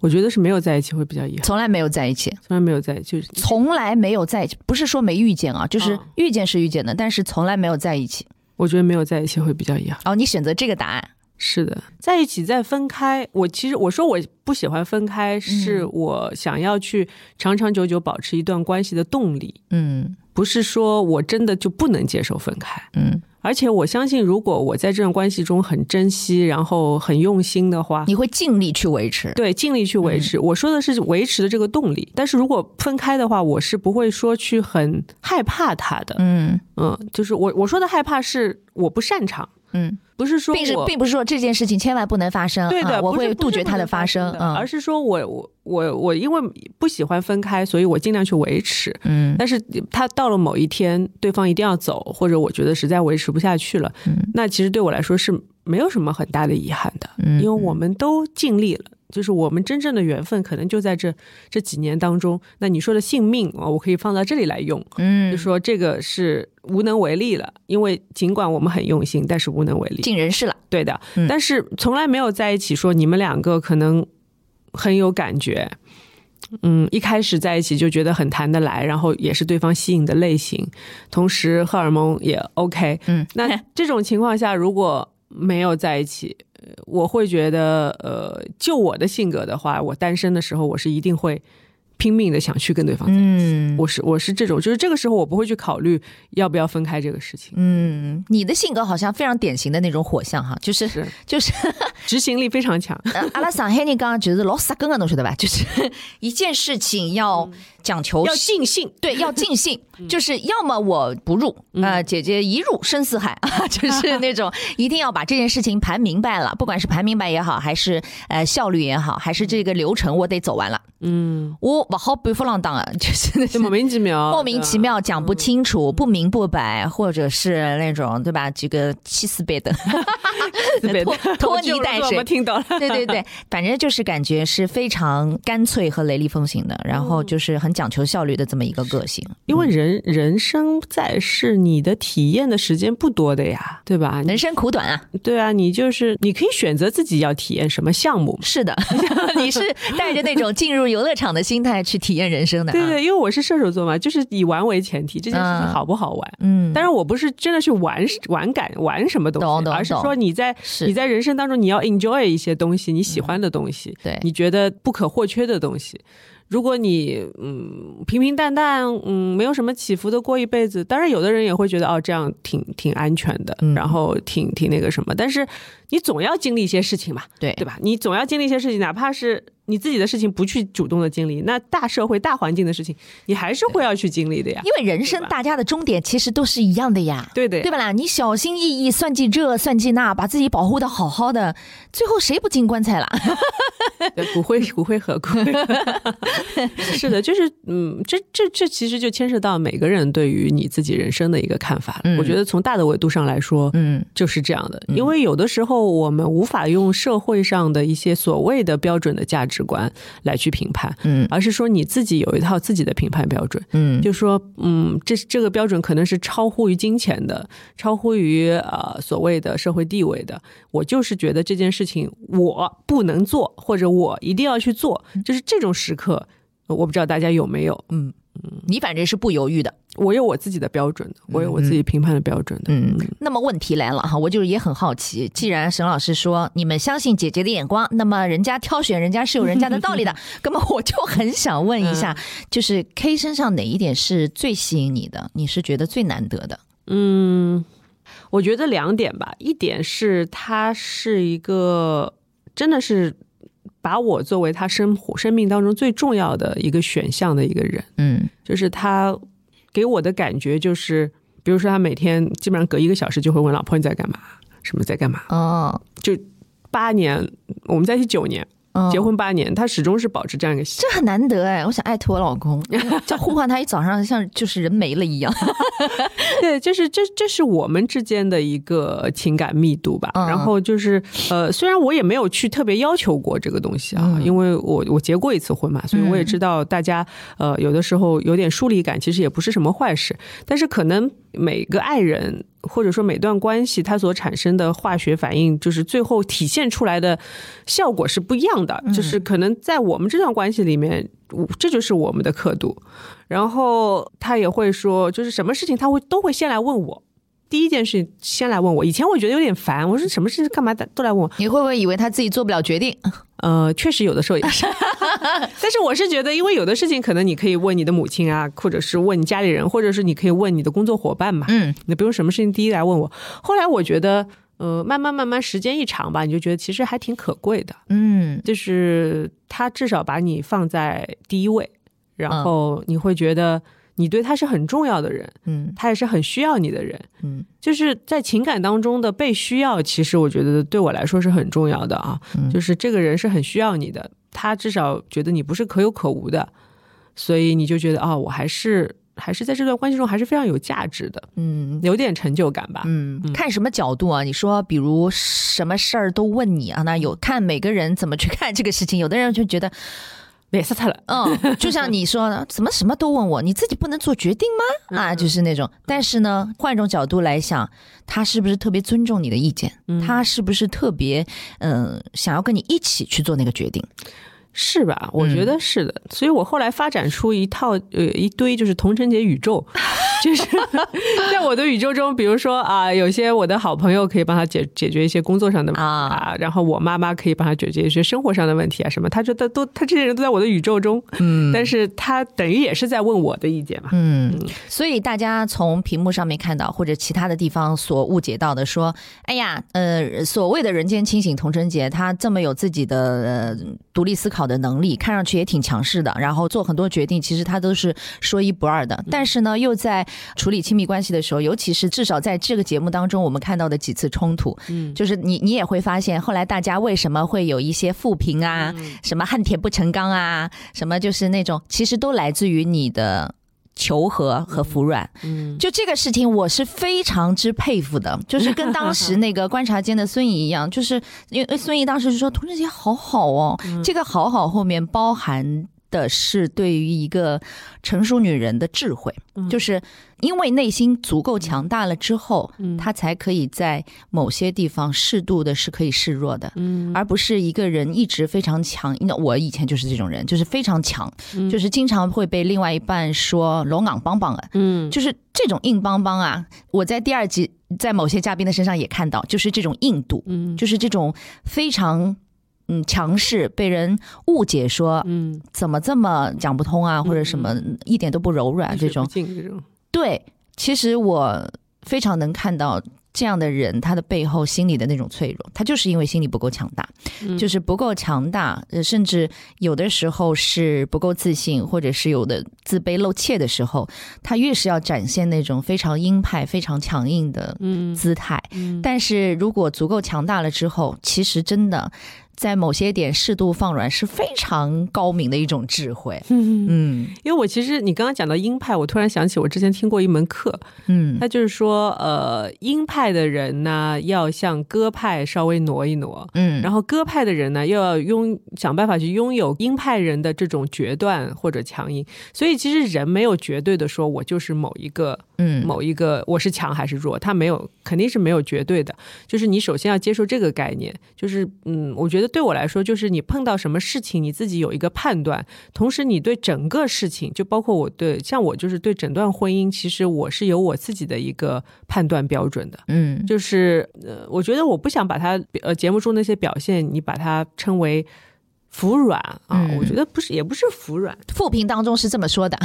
我觉得是没有在一起会比较遗憾，从来没有在一起，从来没有在，就是从来没有在一起，不是说没遇见啊，就是嗯遇见是遇见的，但是从来没有在一起。我觉得没有在一起会比较遗憾。哦，你选择这个答案，是的，在一起再分开，我其实我说我不喜欢分开，是我想要去长长久久保持一段关系的动力，嗯不是说我真的就不能接受分开。嗯，而且我相信，如果我在这段关系中很珍惜，然后很用心的话，你会尽力去维持。对尽力去维持。我说的是维持的这个动力，但是如果分开的话，我是不会说去很害怕他的。嗯嗯，就是我我说的害怕是我不擅长，嗯，不是说并是并不是说这件事情千万不能发生，对的，啊我会杜绝它的发生。嗯而是说我我我我因为不喜欢分开，所以我尽量去维持。嗯但是他到了某一天，对方一定要走，或者我觉得实在维持不下去了，嗯那其实对我来说是没有什么很大的遗憾的，嗯因为我们都尽力了。就是我们真正的缘分，可能就在这这几年当中。那你说的性命啊，我可以放到这里来用，嗯就，说这个是无能为力了，因为尽管我们很用心，但是无能为力。尽人事了。对的，嗯但是从来没有在一起说你们两个可能很有感觉。嗯，一开始在一起就觉得很谈得来，然后也是对方吸引的类型，同时荷尔蒙也 OK。嗯，那 这种情况下，如果没有在一起，呃我会觉得，呃，就我的性格的话，我单身的时候，我是一定会拼命的想去跟对方在一起。嗯。我是我是这种，就是这个时候我不会去考虑要不要分开这个事情，嗯，你的性格好像非常典型的那种火象哈，就是是。就是 执行力非常强。呃阿拉上海人刚刚就是老杀根的，侬晓得吧？就是 一件事情要讲求要尽兴，对，要尽兴，就是要么我不入，呃，姐姐一入深似海。啊，就是那种一定要把这件事情盘明白了，不管是盘明白也好，还是呃效率也好，还是这个流程我得走完了，嗯，我不好半不浪当啊，就是那就莫名其妙，莫名其妙讲不清楚、不明不白，或者是那种对吧？这个气死别的对 拖拖泥带水我，听到了。对 对对，反正就是感觉是非常干脆和雷厉风行的，然后就是很讲求效率的这么一个个性。因为人人生在世，你的体验的时间不多的呀，对吧？人生苦短啊，对啊，你就是你可以选择自己要体验什么项目。是的，你是带着那种进入游乐场的心态去体验人生的、啊。对对，因为我是射手座嘛，就是以玩为前提，这件事情嗯好不好玩？嗯，当然，我不是真的去玩玩感玩什么东西，懂懂而是说你在是。你在人生当中你要 enjoy 一些东西，你喜欢的东西，对。你觉得不可或缺的东西。如果你嗯平平淡淡，嗯没有什么起伏的过一辈子，当然有的人也会觉得哦这样挺挺安全的，嗯。然后挺挺那个什么，但是你总要经历一些事情嘛，对。对吧？你总要经历一些事情，哪怕是你自己的事情不去主动的经历，那大社会大环境的事情，你还是会要去经历的呀。因为人生大家的终点其实都是一样的呀。对的，对吧啦？你小心翼翼算计这算计那，把自己保护的好好的，最后谁不进棺材了？对，骨灰骨灰盒，骨灰盒。是的，就是嗯，这这这其实就牵涉到每个人对于你自己人生的一个看法。嗯我觉得从大的维度上来说，嗯就是这样的。因为有的时候我们无法用社会上的一些所谓的标准的价值观来去评判，嗯而是说你自己有一套自己的评判标准。嗯就说，嗯，这这个标准可能是超乎于金钱的，超乎于呃所谓的社会地位的。我就是觉得这件事情我不能做，或者我一定要去做，就是这种时刻，呃我不知道大家有没有。嗯，你反正是不犹豫的。我有我自己的标准的，我有我自己评判的标准的。嗯，那么问题来了哈，我就是也很好奇，既然沈老师说你们相信姐姐的眼光，那么人家挑选人家是有人家的道理的，那么我就很想问一下，就是 K 身上哪一点是最吸引你的？你是觉得最难得的？嗯，我觉得两点吧，一点是他是一个真的是把我作为他生活生命当中最重要的一个选项的一个人，嗯，就是他。给我的感觉就是，比如说他每天基本上隔一个小时就会问老婆你在干嘛，什么在干嘛。哦，就八年，我们在一起九年。结婚八年，他始终是保持这样一个，这很难得哎！我想艾特我老公，就呼唤他一早上，像就是人没了一样。对，就是这，这是我们之间的一个情感密度吧。然后就是呃，虽然我也没有去特别要求过这个东西啊，因为我我结过一次婚嘛，所以我也知道大家呃有的时候有点疏离感，其实也不是什么坏事。但是可能每个爱人。或者说每段关系它所产生的化学反应，就是最后体现出来的效果是不一样的。就是可能在我们这段关系里面，这就是我们的刻度。然后他也会说，就是什么事情他会都会先来问我。第一件事先来问我，以前我觉得有点烦，我说什么事情干嘛都来问我？你会不会以为他自己做不了决定？呃，确实有的时候也是，但是我是觉得，因为有的事情可能你可以问你的母亲啊，或者是问你家里人，或者是你可以问你的工作伙伴嘛。嗯，你不用什么事情第一来问我。后来我觉得，呃，慢慢慢慢时间一长吧，你就觉得其实还挺可贵的。嗯，就是他至少把你放在第一位，然后你会觉得。你对他是很重要的人，嗯，他也是很需要你的人，嗯，就是在情感当中的被需要，其实我觉得对我来说是很重要的啊，就是这个人是很需要你的，他至少觉得你不是可有可无的，所以你就觉得啊，我还是还是在这段关系中还是非常有价值的，嗯，有点成就感吧，嗯，看什么角度啊？你说，比如什么事儿都问你啊？那有看每个人怎么去看这个事情，有的人就觉得。别死他了，嗯，就像你说的，怎么什么都问我，你自己不能做决定吗？啊，就是那种。但是呢，换一种角度来想，他是不是特别尊重你的意见？他是不是特别嗯想要跟你一起去做那个决定？是吧？我觉得是的。所以我后来发展出一套呃一堆就是同城节宇宙。就是在我的宇宙中，比如说啊，有些我的好朋友可以帮他解解决一些工作上的啊，然后我妈妈可以帮他解决一些生活上的问题啊，什么，他觉得都他这些人都在我的宇宙中，嗯，但是他等于也是在问我的意见嘛，嗯，所以大家从屏幕上面看到或者其他的地方所误解到的，说，哎呀，呃，所谓的人间清醒童贞杰，他这么有自己的呃独立思考的能力，看上去也挺强势的，然后做很多决定，其实他都是说一不二的，但是呢，又在处理亲密关系的时候，尤其是至少在这个节目当中，我们看到的几次冲突，嗯，就是你你也会发现，后来大家为什么会有一些负评啊，什么恨铁不成钢啊，什么就是那种，其实都来自于你的求和和服软，嗯，就这个事情，我是非常之佩服的，就是跟当时那个观察间的孙怡一样，就是因为孙怡当时就说童贞杰好好哦，这个好好后面包含。的是对于一个成熟女人的智慧，就是因为内心足够强大了之后，她才可以在某些地方适度的是可以示弱的，而不是一个人一直非常强。那我以前就是这种人，就是非常强，就是经常会被另外一半说“龙岗邦邦”啊，嗯，就是这种硬邦邦啊。我在第二集在某些嘉宾的身上也看到，就是这种硬度，嗯，就是这种非常。嗯，强势被人误解说，嗯，怎么这么讲不通啊，或者什么一点都不柔软这种，对，其实我非常能看到这样的人，他的背后心里的那种脆弱，他就是因为心理不够强大，就是不够强大，甚至有的时候是不够自信，或者是有的自卑露怯的时候，他越是要展现那种非常鹰派、非常强硬的姿态，但是如果足够强大了之后，其实真的。在某些点适度放软是非常高明的一种智慧。嗯，因为我其实你刚刚讲到鹰派，我突然想起我之前听过一门课，嗯，他就是说，呃，鹰派的人呢要向鸽派稍微挪一挪，嗯，然后鸽派的人呢又要拥想办法去拥有鹰派人的这种决断或者强硬。所以以其实人没有绝对的说我就是某一个，嗯，某一个我是强还是弱，他没有，肯定是没有绝对的。就是你首先要接受这个概念，就是嗯，我觉得对我来说，就是你碰到什么事情，你自己有一个判断，同时你对整个事情，就包括我对像我就是对整段婚姻，其实我是有我自己的一个判断标准的，嗯，就是呃，我觉得我不想把它呃节目中那些表现，你把它称为。服软啊，我觉得不是，也不是服软。复评当中是这么说的。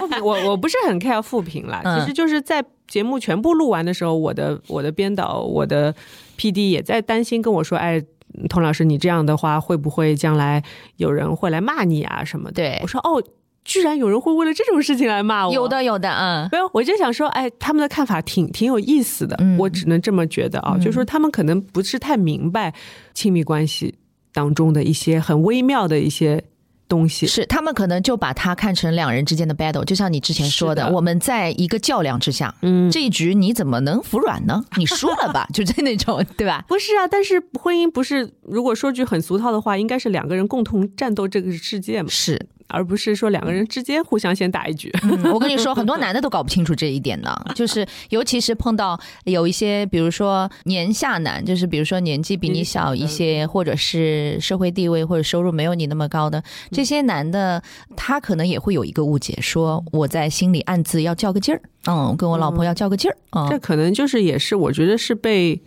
复评，我我不是很 care 复评啦。其实就是在节目全部录完的时候，我的我的编导，我的 P D 也在担心跟我说：“哎，童老师，你这样的话会不会将来有人会来骂你啊什么的？”对，我说：“哦，居然有人会为了这种事情来骂我。”有的，有的，嗯，没有，我就想说，哎，他们的看法挺挺有意思的。我只能这么觉得啊，就是说他们可能不是太明白亲密关系。当中的一些很微妙的一些东西，是他们可能就把它看成两人之间的 battle，就像你之前说的，我们在一个较量之下，嗯，这一局你怎么能服软呢？你输了吧，就在那种，对吧？不是啊，但是婚姻不是，如果说句很俗套的话，应该是两个人共同战斗这个世界嘛？是。而不是说两个人之间互相先打一局。我跟你说，很多男的都搞不清楚这一点的，就是尤其是碰到有一些，比如说年下男，就是比如说年纪比你小一些，或者是社会地位或者收入没有你那么高的这些男的，他可能也会有一个误解，说我在心里暗自要较个劲儿，嗯，跟我老婆要较个劲儿。嗯这可能就是也是我觉得是被。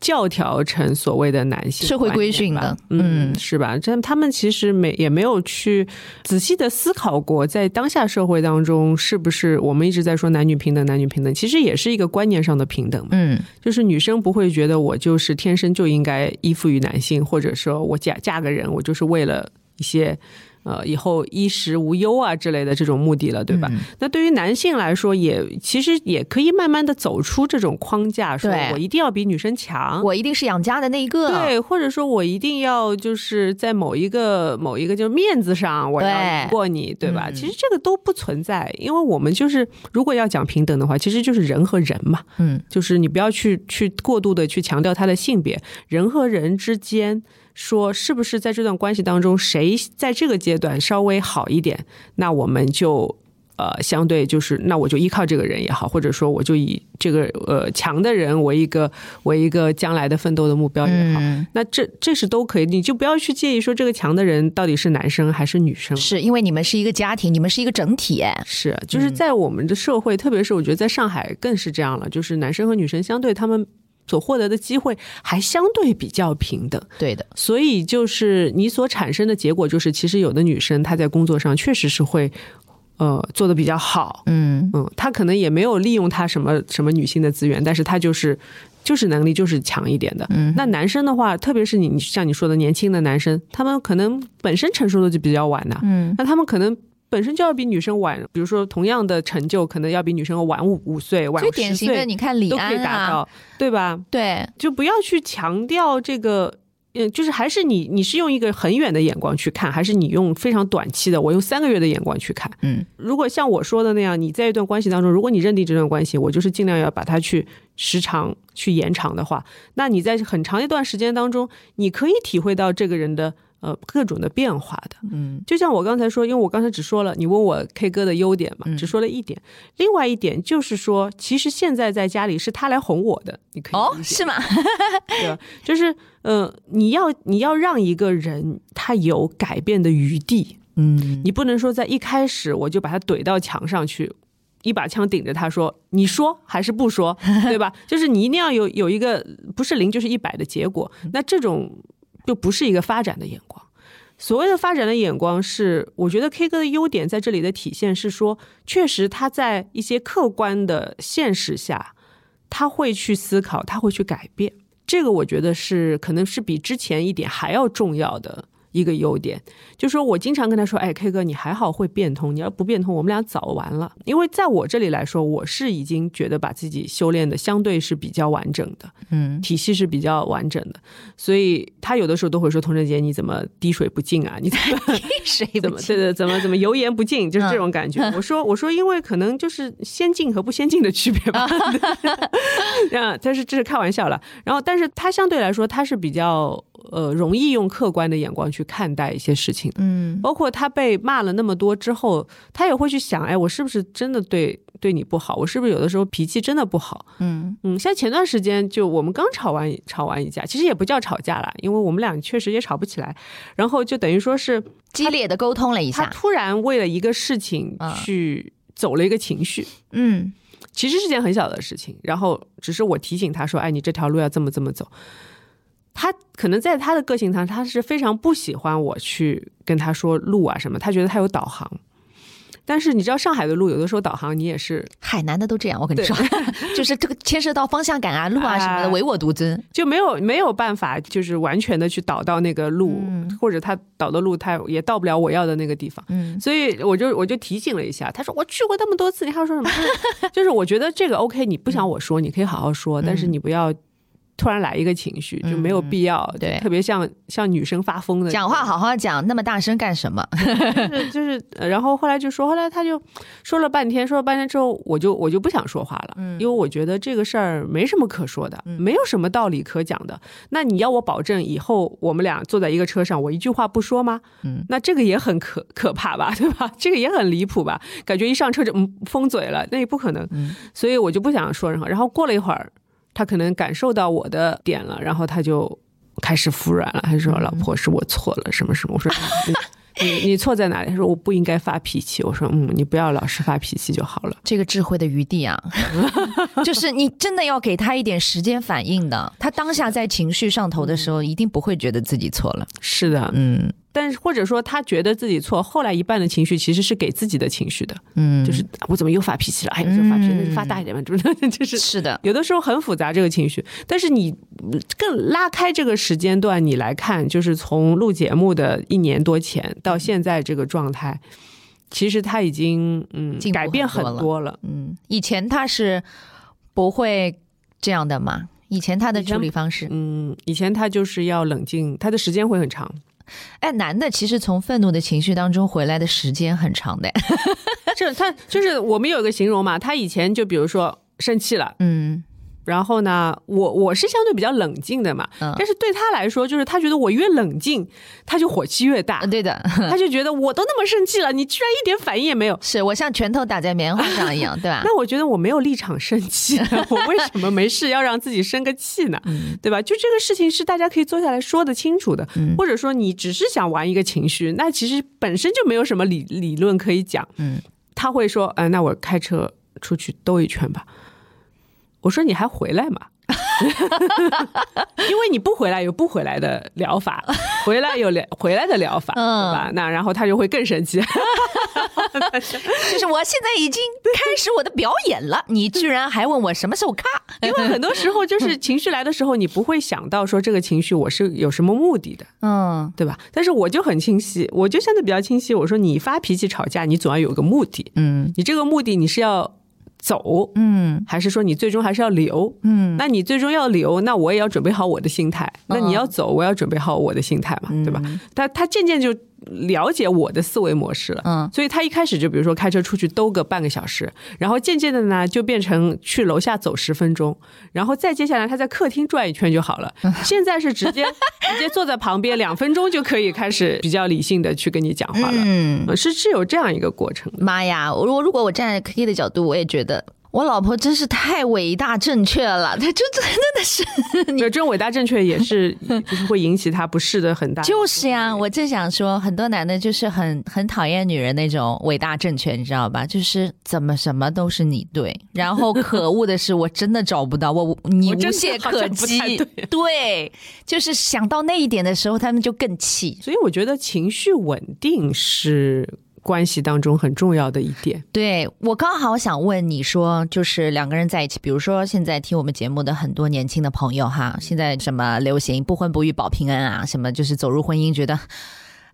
教条成所谓的男性社会规训的，嗯，是吧？这他们其实没也没有去仔细的思考过，在当下社会当中，是不是我们一直在说男女平等，男女平等，其实也是一个观念上的平等。嗯，就是女生不会觉得我就是天生就应该依附于男性，或者说我嫁嫁个人，我就是为了一些。呃，以后衣食无忧啊之类的这种目的了，对吧？那对于男性来说，也其实也可以慢慢的走出这种框架，说我一定要比女生强，我一定是养家的那一个，对，或者说我一定要就是在某一个某一个就是面子上我要过你，对吧？其实这个都不存在，因为我们就是如果要讲平等的话，其实就是人和人嘛，嗯，就是你不要去去过度的去强调他的性别，人和人之间。说是不是在这段关系当中，谁在这个阶段稍微好一点，那我们就呃相对就是那我就依靠这个人也好，或者说我就以这个呃强的人为一个为一个将来的奋斗的目标也好，那这这是都可以，你就不要去介意说这个强的人到底是男生还是女生，是因为你们是一个家庭，你们是一个整体，是就是在我们的社会，特别是我觉得在上海更是这样了，就是男生和女生相对他们。所获得的机会还相对比较平等，对的。所以就是你所产生的结果，就是其实有的女生她在工作上确实是会，呃，做的比较好，嗯嗯，她可能也没有利用她什么什么女性的资源，但是她就是就是能力就是强一点的。嗯，那男生的话，特别是你像你说的年轻的男生，他们可能本身成熟的就比较晚呐，嗯，那他们可能。本身就要比女生晚，比如说同样的成就，可能要比女生晚五五岁、晚最典型的，你看李安啊，对吧？对，就不要去强调这个，嗯，就是还是你，你是用一个很远的眼光去看，还是你用非常短期的，我用三个月的眼光去看？嗯，如果像我说的那样，你在一段关系当中，如果你认定这段关系，我就是尽量要把它去时长去延长的话，那你在很长一段时间当中，你可以体会到这个人的。呃，各种的变化的，嗯，就像我刚才说，因为我刚才只说了，你问我 K 歌的优点嘛，只说了一点，另外一点就是说，其实现在在家里是他来哄我的，你可以哦，是吗？对吧？就是呃，你要你要让一个人他有改变的余地，嗯，你不能说在一开始我就把他怼到墙上去，一把枪顶着他说，你说还是不说，对吧？就是你一定要有有一个不是零就是一百的结果，那这种。就不是一个发展的眼光。所谓的发展的眼光，是我觉得 K 歌的优点在这里的体现是说，确实他在一些客观的现实下，他会去思考，他会去改变。这个我觉得是可能是比之前一点还要重要的。一个优点，就说我经常跟他说：“哎，K 哥，你还好会变通，你要不变通，我们俩早完了。”因为在我这里来说，我是已经觉得把自己修炼的相对是比较完整的，嗯，体系是比较完整的。所以他有的时候都会说：“童振杰，你怎么滴水不进啊？你怎么滴水 怎么对对怎么怎么油盐不进？就是这种感觉。”我说：“我说，因为可能就是先进和不先进的区别吧。”啊，但是这是开玩笑了。然后，但是他相对来说他是比较呃容易用客观的眼光去看待一些事情。嗯包括他被骂了那么多之后，他也会去想，哎，我是不是真的对对你不好？我是不是有的时候脾气真的不好？嗯嗯，像前段时间就我们刚吵完吵完一架，其实也不叫吵架啦，因为我们俩确实也吵不起来，然后就等于说是激烈的沟通了一他下，突然为了一个事情嗯去走了一个情绪。嗯其实是件很小的事情，然后只是我提醒他说：“哎，你这条路要这么这么走。”他可能在他的个性上，他是非常不喜欢我去跟他说路啊什么，他觉得他有导航。但是你知道上海的路，有的时候导航你也是海南的都这样，我跟你说，就是这个牵涉到方向感啊、路啊什么的，啊唯我独尊。就没有没有办法，就是完全的去导到那个路，或者他导的路他也到不了我要的那个地方。嗯所以我就我就提醒了一下，他说我去过那么多次，你还要说什么？就是我觉得这个 OK，你不想我说，你可以好好说，但是你不要突然来一个情绪，就没有必要。对特别像像女生发疯的讲话好好讲，那么大声干什么？就 是 就是，呃然后后来就说，后来他就说了半天，说了半天之后，我就我就不想说话了，嗯因为我觉得这个事儿没什么可说的，没有什么道理可讲的。那你要我保证以后我们俩坐在一个车上，我一句话不说吗？嗯，那这个也很可 可怕吧，对吧？这个也很离谱吧？感觉一上车就嗯封嘴了，那也不可能。嗯所以我就不想说任何。然后过了一会儿，他可能感受到我的点了，然后他就开始服软了，他说：“老婆，是我错了，什么什么。”我说：“你你 你错在哪里？”他说：“我不应该发脾气。”我说：“嗯，你不要老是发脾气就好了。这个智慧的余地啊，就是你真的要给他一点时间反应的。他当下在情绪上头的时候，一定不会觉得自己错了。”是的，嗯但是或者说他觉得自己错，后来一半的情绪其实是给自己的情绪的，嗯，就是我怎么又发脾气了？哎，又发脾气，那就发大一点吧，就是就是是的，有的时候很复杂这个情绪，但是你嗯更拉开这个时间段，你来看，就是从录节目的一年多前到现在这个状态，其实他已经嗯改变很多了。嗯，以前他是不会这样的嘛？以前他的处理方式，嗯，以前他就是要冷静，他的时间会很长。哎，男的其实从愤怒的情绪当中回来的时间很长的。这 他就是我们有一个形容嘛，他以前就比如说生气了，嗯然后呢，我我是相对比较冷静的嘛，嗯但是对他来说，就是他觉得我越冷静，他就火气越大呃，对的，他就觉得我都那么生气了，你居然一点反应也没有。是我像拳头打在棉花上一样，对吧？那我觉得我没有立场生气，我为什么没事要让自己生个气呢？嗯对吧？就这个事情是大家可以坐下来说得清楚的，嗯或者说你只是想玩一个情绪，那其实本身就没有什么理理论可以讲。嗯，他会说，呃，那我开车出去兜一圈吧。我说你还回来吗？因为你不回来有不回来的疗法，回来有疗回来的疗法，嗯对吧？那然后他就会更生气。就是我现在已经开始我的表演了，你居然还问我什么时候咔？因为很多时候就是情绪来的时候，你不会想到说这个情绪我是有什么目的的，嗯对吧？但是我就很清晰，我就相对比较清晰。我说你发脾气吵架，你总要有个目的，嗯你这个目的你是要走，嗯还是说你最终还是要留？嗯，那你最终要留，那我也要准备好我的心态。那你要走，我要准备好我的心态嘛，对吧？他他渐渐就了解我的思维模式了。嗯所以他一开始就比如说开车出去兜个半个小时，然后渐渐的呢就变成去楼下走十分钟，然后再接下来他在客厅转一圈就好了。现在是直接 直接坐在旁边两分钟就可以开始比较理性的去跟你讲话了，嗯，呃是是有这样一个过程。妈呀！我我如果我站在 K 的角度，我也觉得我老婆真是太伟大正确了，她就真的是 你对，这种伟大正确也是 就是会引起他不适的很大。就是呀，我正想说，很多男的就是很很讨厌女人那种伟大正确，你知道吧？就是怎么什么都是你对，然后可恶的是，我真的找不到我，你无懈可击。对对，就是想到那一点的时候，他们就更气。所以我觉得情绪稳定是关系当中很重要的一点。对我刚好想问你说，就是两个人在一起，比如说现在听我们节目的很多年轻的朋友哈，现在什么流行不婚不育保平安啊，什么就是走入婚姻，觉得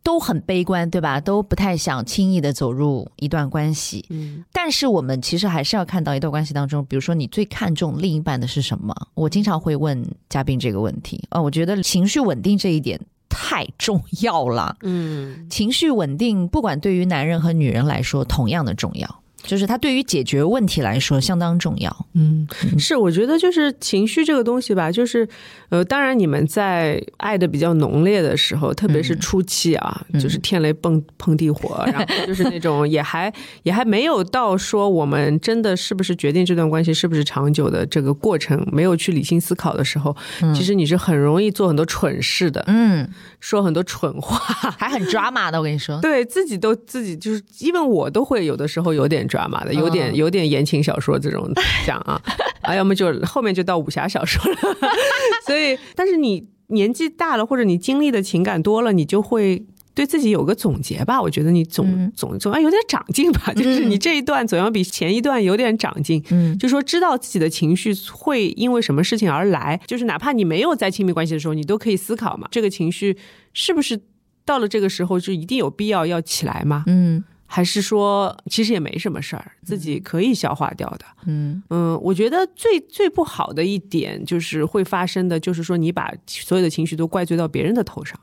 都很悲观，对吧？都不太想轻易的走入一段关系。嗯，但是我们其实还是要看到一段关系当中，比如说你最看重另一半的是什么？我经常会问嘉宾这个问题。呃，我觉得情绪稳定这一点太重要了。嗯，情绪稳定，不管对于男人和女人来说，同样的重要。就是它对于解决问题来说相当重要。嗯，是，我觉得就是情绪这个东西吧，就是呃，当然你们在爱的比较浓烈的时候，特别是初期啊，就是天雷蹦碰地火，然后就是那种也还也还没有到说我们真的是不是决定这段关系是不是长久的这个过程，没有去理性思考的时候，其实你是很容易做很多蠢事的，嗯，说很多蠢话，还很抓马的。我跟你说，对自己都自己就是，因为我都会有的时候有点抓马的，有点有点言情小说这种讲啊，啊，要么就后面就到武侠小说了。所以，但是你年纪大了，或者你经历的情感多了，你就会对自己有个总结吧。我觉得你总总总要有点长进吧，就是你这一段总要比前一段有点长进。嗯，就说知道自己的情绪会因为什么事情而来，就是哪怕你没有在亲密关系的时候，你都可以思考嘛，这个情绪是不是到了这个时候就一定有必要要起来吗？嗯。还是说，其实也没什么事儿，自己可以消化掉的。嗯嗯，我觉得最最不好的一点就是会发生的，就是说你把所有的情绪都怪罪到别人的头上，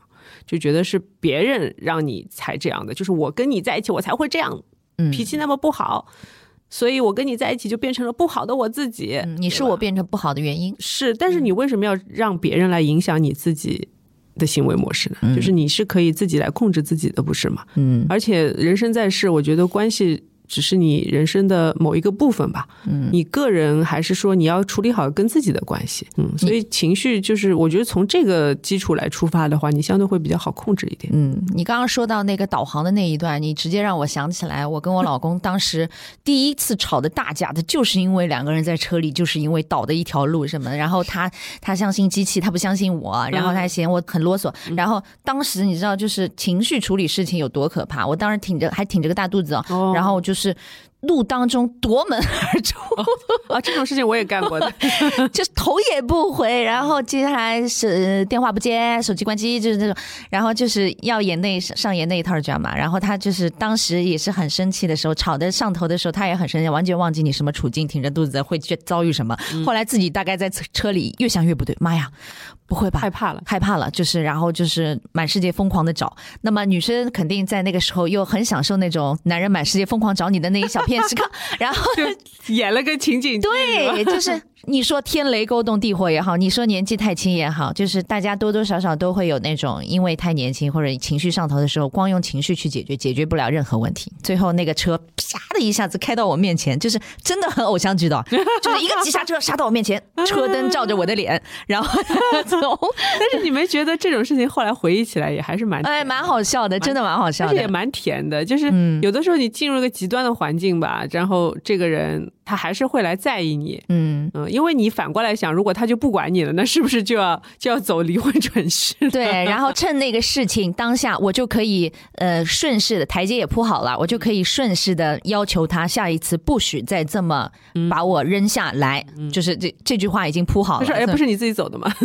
就觉得是别人让你才这样的，就是我跟你在一起，我才会这样，脾气那么不好，所以我跟你在一起就变成了不好的我自己。你是我变成不好的原因，是，但是你为什么要让别人来影响你自己？的行为模式呢？就是你是可以自己来控制自己的，不是吗？嗯，而且人生在世，我觉得关系。只是你人生的某一个部分吧，嗯，你个人还是说你要处理好跟自己的关系，嗯，所以情绪就是我觉得从这个基础来出发的话，你相对会比较好控制一点。嗯，你刚刚说到那个导航的那一段，你直接让我想起来，我跟我老公当时第一次吵的大架的，就是因为两个人在车里，就是因为倒的一条路什么，然后他他相信机器，他不相信我，然后他嫌我很啰嗦，然后当时你知道就是情绪处理事情有多可怕，我当时挺着还挺着个大肚子哦，然后就是。是路当中夺门而出 啊！这种事情我也干过的，就是头也不回，然后接下来是电话不接，手机关机，就是这种，然后就是要演那上演那一套知道吗？然后他就是当时也是很生气的时候，吵得上头的时候，他也很生气，完全忘记你什么处境，挺着肚子会去遭遇什么。后来自己大概在车里越想越不对，妈呀！不会吧？害怕了，害怕了，就是然后就是满世界疯狂的找。那么女生肯定在那个时候又很享受那种男人满世界疯狂找你的那一小片时刻，然后就演了个情景剧。对，就是你说天雷勾动地火也好，你说年纪太轻也好，就是大家多多少少都会有那种因为太年轻或者情绪上头的时候，光用情绪去解决，解决不了任何问题。最后那个车啪的一下子开到我面前，就是真的很偶像剧的，就是一个急刹车刹到我面前，车灯照着我的脸，然后。但是你没觉得这种事情后来回忆起来也还是蛮哎蛮好笑的，真的蛮好笑的，也蛮甜的。就是有的时候你进入一个极端的环境吧，然后这个人他还是会来在意你，嗯嗯，因为你反过来想，如果他就不管你了，那是不是就要就要走离婚准续？对，然后趁那个事情当下，我就可以呃顺势的台阶也铺好了，我就可以顺势的要求他下一次不许再这么把我扔下来，就是这这句话已经铺好了。哎，不是你自己走的吗？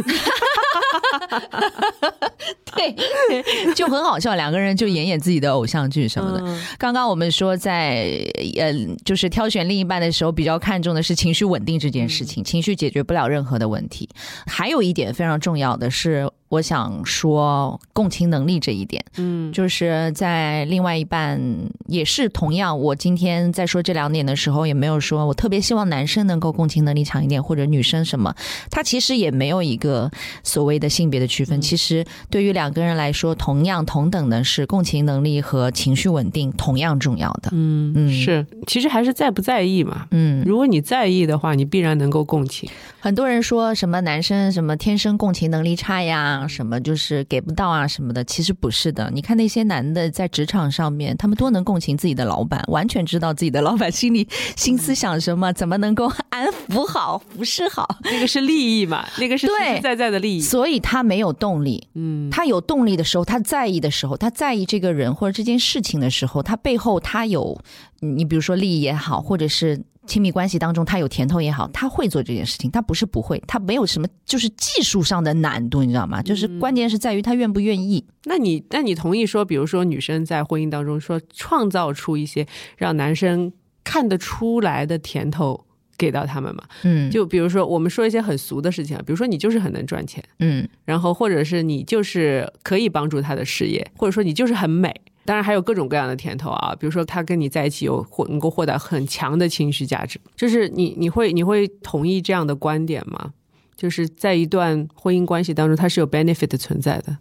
对，就很好笑，两个人就演演自己的偶像剧什么的。刚刚我们说在呃，就是挑选另一半的时候，比较看重的是情绪稳定这件事情，情绪解决不了任何的问题。还有一点非常重要的是。我想说共情能力这一点，嗯，就是在另外一半也是同样。我今天在说这两点的时候，也没有说我特别希望男生能够共情能力强一点，或者女生什么。他其实也没有一个所谓的性别的区分。其实对于两个人来说，同样同等的是共情能力和情绪稳定同样重要的。嗯嗯，是，其实还是在不在意嘛。嗯，如果你在意的话，你必然能够共情。很多人说什么男生什么天生共情能力差呀。什么就是给不到啊什么的，其实不是的。你看那些男的在职场上面，他们多能共情自己的老板，完全知道自己的老板心里心思想什么，怎么能够 安抚好、服侍好。那个是利益嘛，那个是实实在在的利益。所以他没有动力。嗯，他有动力的时候，他在意的时候，他在意这个人或者这件事情的时候，他背后他有，你比如说利益也好，或者是。亲密关系当中，他有甜头也好，他会做这件事情。他不是不会，他没有什么就是技术上的难度，你知道吗？就是关键是在于他愿不愿意。那你那你同意说，比如说女生在婚姻当中说创造出一些让男生看得出来的甜头给到他们吗？嗯，就比如说我们说一些很俗的事情，比如说你就是很能赚钱，嗯，然后或者是你就是可以帮助他的事业，或者说你就是很美。当然还有各种各样的甜头啊，比如说他跟你在一起有获能够获得很强的情绪价值，就是你你会你会同意这样的观点吗？就是在一段婚姻关系当中，它是有 benefit 的存在的，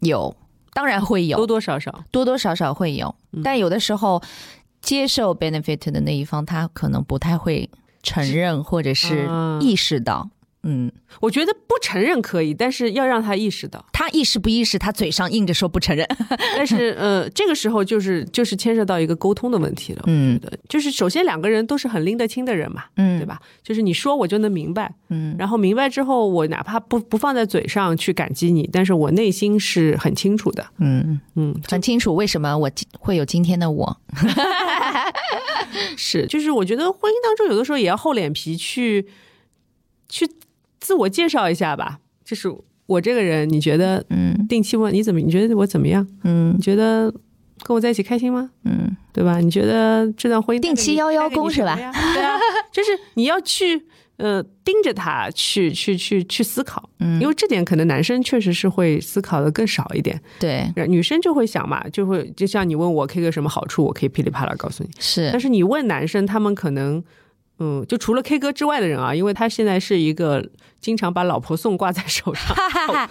有，当然会有，多多少少，多多少少会有，但有的时候接受 benefit 的那一方，他可能不太会承认或者是意识到。嗯，我觉得不承认可以，但是要让他意识到，他意识不意识，他嘴上硬着说不承认。但是呃，这个时候就是就是牵涉到一个沟通的问题了。嗯，就是首先两个人都是很拎得清的人嘛，嗯，对吧？就是你说我就能明白，嗯，然后明白之后，我哪怕不不放在嘴上去感激你，但是我内心是很清楚的，嗯嗯，很清楚为什么我会有今天的我。是，就是我觉得婚姻当中有的时候也要厚脸皮去去。自我介绍一下吧，就是我这个人，你觉得？嗯，定期问你怎么？你觉得我怎么样？嗯，你觉得跟我在一起开心吗？嗯，对吧？你觉得这段婚姻定期邀邀功是吧？对啊，就是你要去呃盯着他去去去去思考，嗯，因为这点可能男生确实是会思考的更少一点，对，女生就会想嘛，就会就像你问我 K 个什么好处，我可以噼里啪啦告诉你，是，但是你问男生，他们可能。嗯，就除了 K 歌之外的人啊，因为他现在是一个经常把老婆送挂在手上、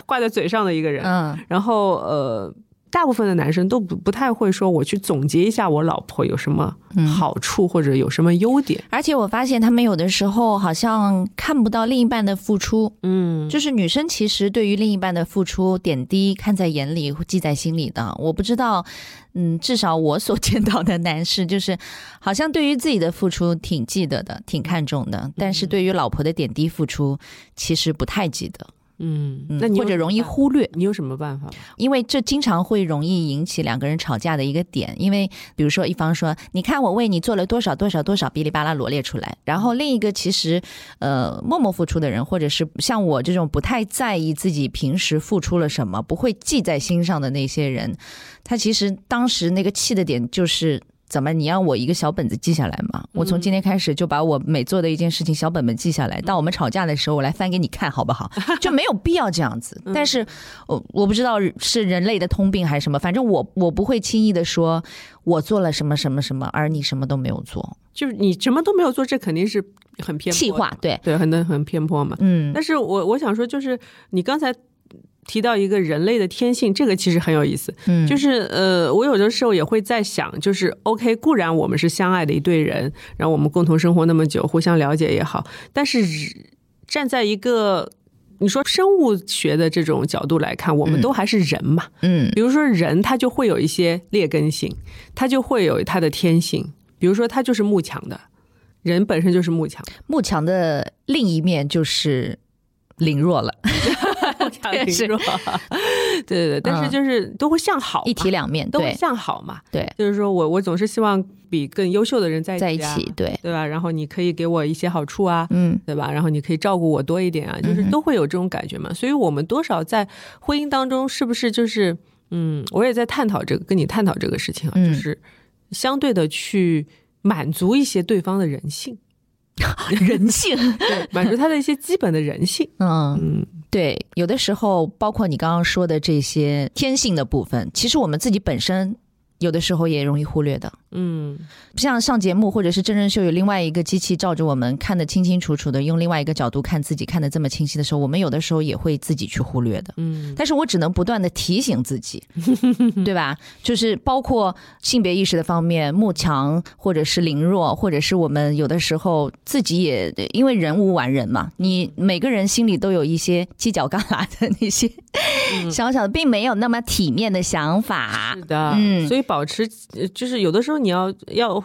挂在嘴上的一个人。嗯，然后呃。大部分的男生都不不太会说，我去总结一下我老婆有什么好处或者有什么优点。而且我发现他们有的时候好像看不到另一半的付出，嗯，就是女生其实对于另一半的付出点滴看在眼里，记在心里的。我不知道，嗯，至少我所见到的男士就是好像对于自己的付出挺记得的，挺看重的，但是对于老婆的点滴付出，其实不太记得。嗯，那你或者容易忽略，你有什么办法？因为这经常会容易引起两个人吵架的一个点。因为比如说一方说：“你看我为你做了多少多少多少，哔哩吧啦罗列出来。”然后另一个其实呃默默付出的人，或者是像我这种不太在意自己平时付出了什么，不会记在心上的那些人，他其实当时那个气的点就是。怎么？你让我一个小本子记下来吗？我从今天开始就把我每做的一件事情小本本记下来，到我们吵架的时候我来翻给你看，好不好？就没有必要这样子。但是，我我不知道是人类的通病还是什么，反正我我不会轻易的说我做了什么什么什么，而你什么都没有做。就是你什么都没有做，这肯定是很偏气话，对对，很很偏颇嘛。嗯。但是我我想说，就是你刚才。提到一个人类的天性，这个其实很有意思。嗯，就是呃，我有的时候也会在想，就是 OK，固然我们是相爱的一对人，然后我们共同生活那么久，互相了解也好，但是站在一个你说生物学的这种角度来看，我们都还是人嘛。嗯，比如说人，他就会有一些劣根性，他就会有他的天性。比如说他就是慕强的，人本身就是慕强，慕强的另一面就是凌弱了。对对对，但是就是都会向好，一体两面，都会向好嘛。对，就是说我我总是希望比更优秀的人在在一起，对对吧？然后你可以给我一些好处啊，嗯，对吧？然后你可以照顾我多一点啊，就是都会有这种感觉嘛。所以我们多少在婚姻当中，是不是就是嗯，我也在探讨这个，跟你探讨这个事情啊，就是相对的去满足一些对方的人性。人性，对，满足他的一些基本的人性。嗯嗯，对，有的时候，包括你刚刚说的这些天性的部分，其实我们自己本身。有的时候也容易忽略的，嗯，像上节目或者是真人秀，有另外一个机器照着我们看得清清楚楚的，用另外一个角度看自己看得这么清晰的时候，我们有的时候也会自己去忽略的，嗯，但是我只能不断的提醒自己，对吧？就是包括性别意识的方面，慕强或者是凌弱，或者是我们有的时候自己也因为人无完人嘛，你每个人心里都有一些犄角旮旯的那些小小的，并没有那么体面的想法，是的，嗯，所以。保持就是有的时候你要要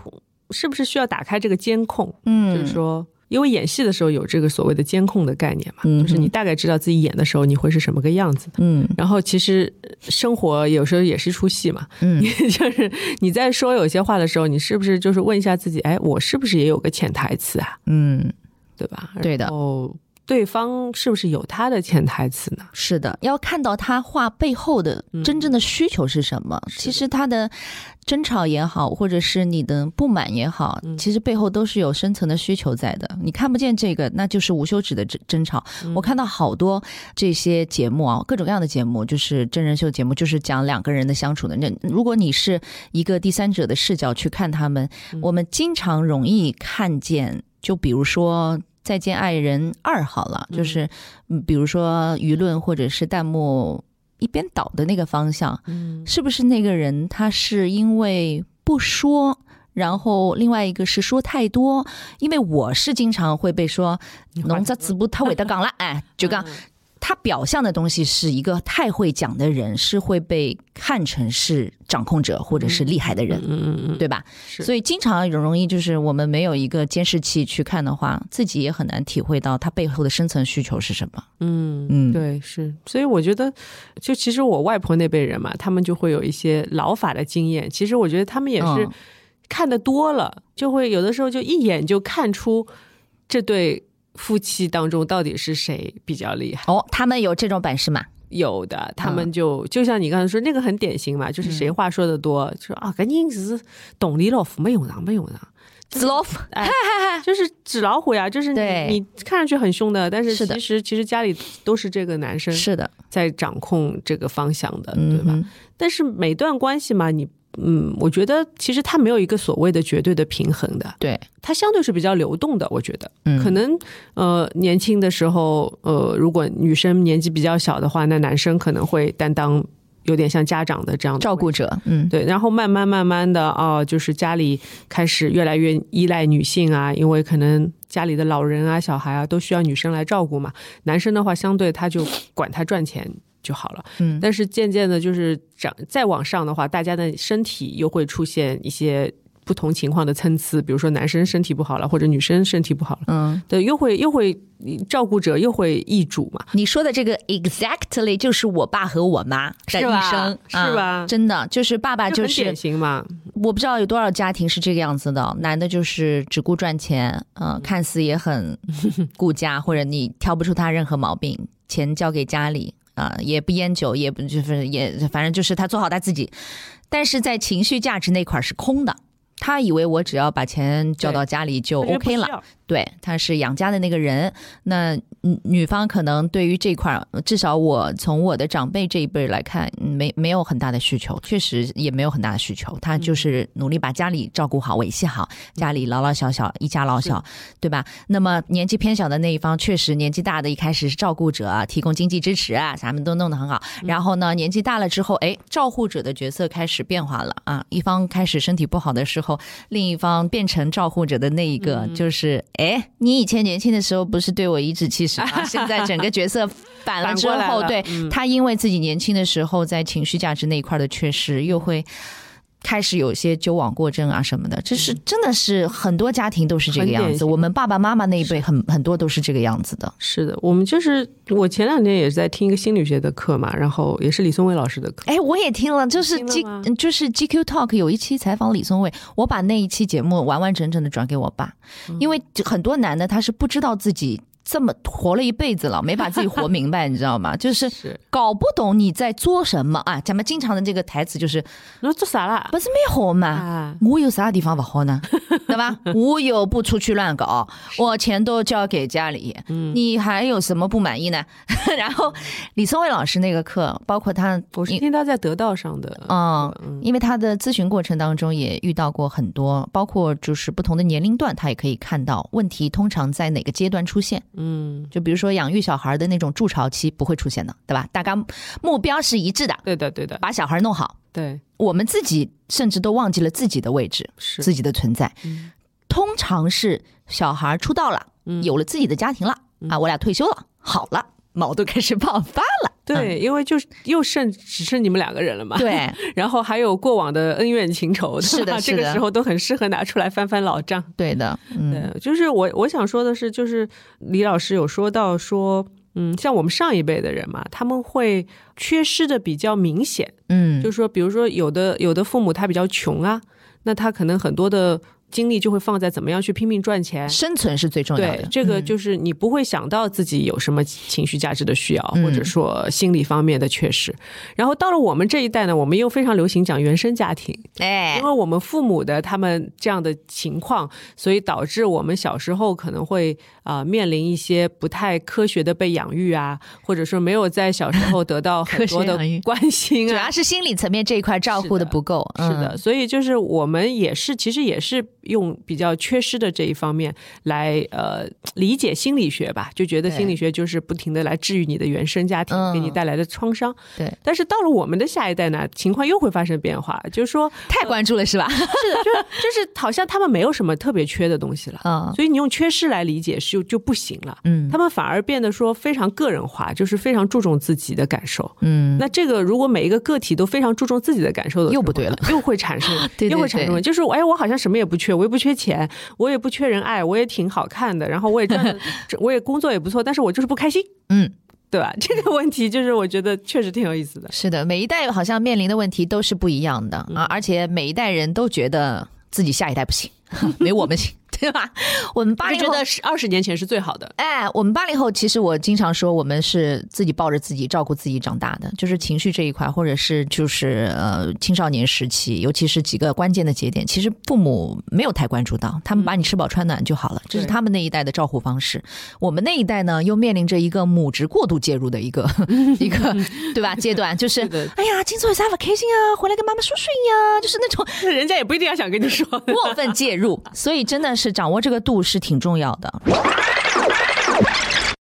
是不是需要打开这个监控？嗯，就是说，因为演戏的时候有这个所谓的监控的概念嘛，就是你大概知道自己演的时候你会是什么个样子的。嗯，然后其实生活有时候也是一出戏嘛。嗯，就是你在说有些话的时候，你是不是就是问一下自己，哎，我是不是也有个潜台词啊？嗯，对吧？对的。哦。对方是不是有他的潜台词呢？是的，要看到他话背后的真正的需求是什么。其实他的争吵也好，或者是你的不满也好，其实背后都是有深层的需求在的。你看不见这个，那就是无休止的争争吵。我看到好多这些节目啊，各种各样的节目，就是真人秀节目，就是讲两个人的相处的。那如果你是一个第三者的视角去看他们，我们经常容易看见，就比如说。再见爱人二好了，就是比如说舆论或者是弹幕一边倒的那个方向，嗯，是不是那个人他是因为不说，然后另外一个是说太多？因为我是经常会被说，农在直播他尾的讲了，哎，就讲。他表象的东西是一个太会讲的人，是会被看成是掌控者或者是厉害的人，嗯嗯嗯，对吧？所以经常容易就是我们没有一个监视器去看的话，自己也很难体会到他背后的深层需求是什么。嗯嗯，对，是。所以我觉得，就其实我外婆那辈人嘛，他们就会有一些老法的经验。其实我觉得他们也是看的多了，就会有的时候就一眼就看出这对。夫妻当中到底是谁比较厉害？哦，他们有这种本事吗？有的，他们就就像你刚才说那个很典型嘛，就是谁话说的多，就说啊，赶紧是懂你老虎没用上，没用上，纸老虎，哎，就是纸老虎呀，就是你你看上去很凶的，但是其实其实家里都是这个男生是的，在掌控这个方向的，对吧？但是每段关系嘛，你。嗯，我觉得其实它没有一个所谓的绝对的平衡的，对，它相对是比较流动的。我觉得，可能呃年轻的时候，呃如果女生年纪比较小的话，那男生可能会担当有点像家长的这样照顾者，嗯，对。然后慢慢慢慢的哦，就是家里开始越来越依赖女性啊，因为可能家里的老人啊、小孩啊都需要女生来照顾嘛。男生的话，相对他就管他赚钱。就好了，嗯，但是渐渐的，就是长再往上的话，大家的身体又会出现一些不同情况的参差，比如说男生身体不好了，或者女生身体不好了，嗯，对，又会又会照顾者又会易主嘛。你说的这个 exactly 就是我爸和我妈的一生，是吧？真的就是爸爸就是典型嘛。我不知道有多少家庭是这个样子的，男的就是只顾赚钱，嗯，看似也很顾家，或者你挑不出他任何毛病，钱交给家里。啊，也不烟酒，也不就是也，反正就是他做好他自己，但是在情绪价值那块是空的。他以为我只要把钱交到家里就 OK 了。对，他是养家的那个人。那女方可能对于这块，至少我从我的长辈这一辈来看，没没有很大的需求，确实也没有很大的需求。他就是努力把家里照顾好、维系好，家里老老小小一家老小，对吧？那么年纪偏小的那一方，确实年纪大的一开始是照顾者，提供经济支持啊，咱们都弄得很好。然后呢，年纪大了之后，哎，照护者的角色开始变化了啊，一方开始身体不好的时候，另一方变成照护者的那一个，就是。哎，你以前年轻的时候不是对我颐指气使吗？现在整个角色反了之后，对他因为自己年轻的时候在情绪价值那一块的缺失，又会。开始有些纠往过正啊什么的，这是真的是很多家庭都是这个样子。我们爸爸妈妈那一辈很很多都是这个样子的。是的，我们就是我前两天也是在听一个心理学的课嘛，然后也是李松蔚老师的课。哎，我也听了，就是 G 就是 GQ Talk 有一期采访李松蔚，我把那一期节目完完整整的转给我爸，因为很多男的他是不知道自己。这么活了一辈子了，没把自己活明白，你知道吗？就是搞不懂你在做什么啊！咱们经常的这个台词就是：那做啥了？不是蛮好吗？我有啥地方不好呢？对吧？我又不出去乱搞，我钱都交给家里，你还有什么不满意呢？然后李松蔚老师那个课，包括他，我是听他在得道上的，嗯，因为他的咨询过程当中也遇到过很多，包括就是不同的年龄段，他也可以看到问题通常在哪个阶段出现。嗯，就比如说养育小孩的那种筑巢期不会出现的，对吧？大家目标是一致的，对的，对的，把小孩弄好。对，我们自己甚至都忘记了自己的位置，是自己的存在。通常是小孩出道了，嗯有了自己的家庭了啊，我俩退休了，好了，矛盾开始爆发了。对，因为就是又剩只剩你们两个人了嘛。对，然后还有过往的恩怨情仇，是的，这个时候都很适合拿出来翻翻老账。对的，嗯，就是我我想说的是，就是李老师有说到说，嗯，像我们上一辈的人嘛，他们会缺失的比较明显。嗯，就是说，比如说有的有的父母他比较穷啊，那他可能很多的。精力就会放在怎么样去拼命赚钱。生存是最重要的，，对这个就是你不会想到自己有什么情绪价值的需要，或者说心理方面的缺失。然后到了我们这一代呢，我们又非常流行讲原生家庭，哎因为我们父母的他们这样的情况，所以导致我们小时候可能会啊、呃面临一些不太科学的被养育啊，或者说没有在小时候得到很多的关心啊主要。是心理层面这一块照顾的不够，是的，嗯，所以就是我们也是，其实也是用比较缺失的这一方面来呃理解心理学吧，就觉得心理学就是不停的来治愈你的原生家庭嗯。给你带来的创伤。对，但是到了我们的下一代呢，情况又会发生变化，就是说，太关注了是吧？是的，就就是好像他们没有什么特别缺的东西了。嗯。所以你用缺失来理解是就就不行了，嗯。他们反而变得说非常个人化，就是非常注重自己的感受，嗯，那这个如果每一个个体都非常注重自己的感受的又不对了，又会产生 对对又会产生就是哎，我好像什么也不缺，我也不缺钱，我也不缺人爱，我也挺好看的，然后我也赚的，我也工作也不错，但是我就是不开心，嗯，对吧？这个问题就是我觉得确实挺有意思的。是的，每一代好像面临的问题都是不一样的啊，而且每一代人都觉得自己下一代不行，没我们行，对吧？我们八零后觉得是二十年前是最好的，哎，我们八零后其实我经常说，我们是自己抱着自己照顾自己长大的，就是情绪这一块，或者是就是呃青少年时期，尤其是几个关键的节点，其实父母没有太关注到，他们把你吃饱穿暖就好了，这是他们那一代的照顾方式。我们那一代呢，又面临着一个母职过度介入的一个 一个对吧阶段，就是哎呀，今早有啥不开心啊，回来跟妈妈说说呀，就是那种 人家也不一定要想跟你说。过分介入，所以真的掌握这个度是挺重要的。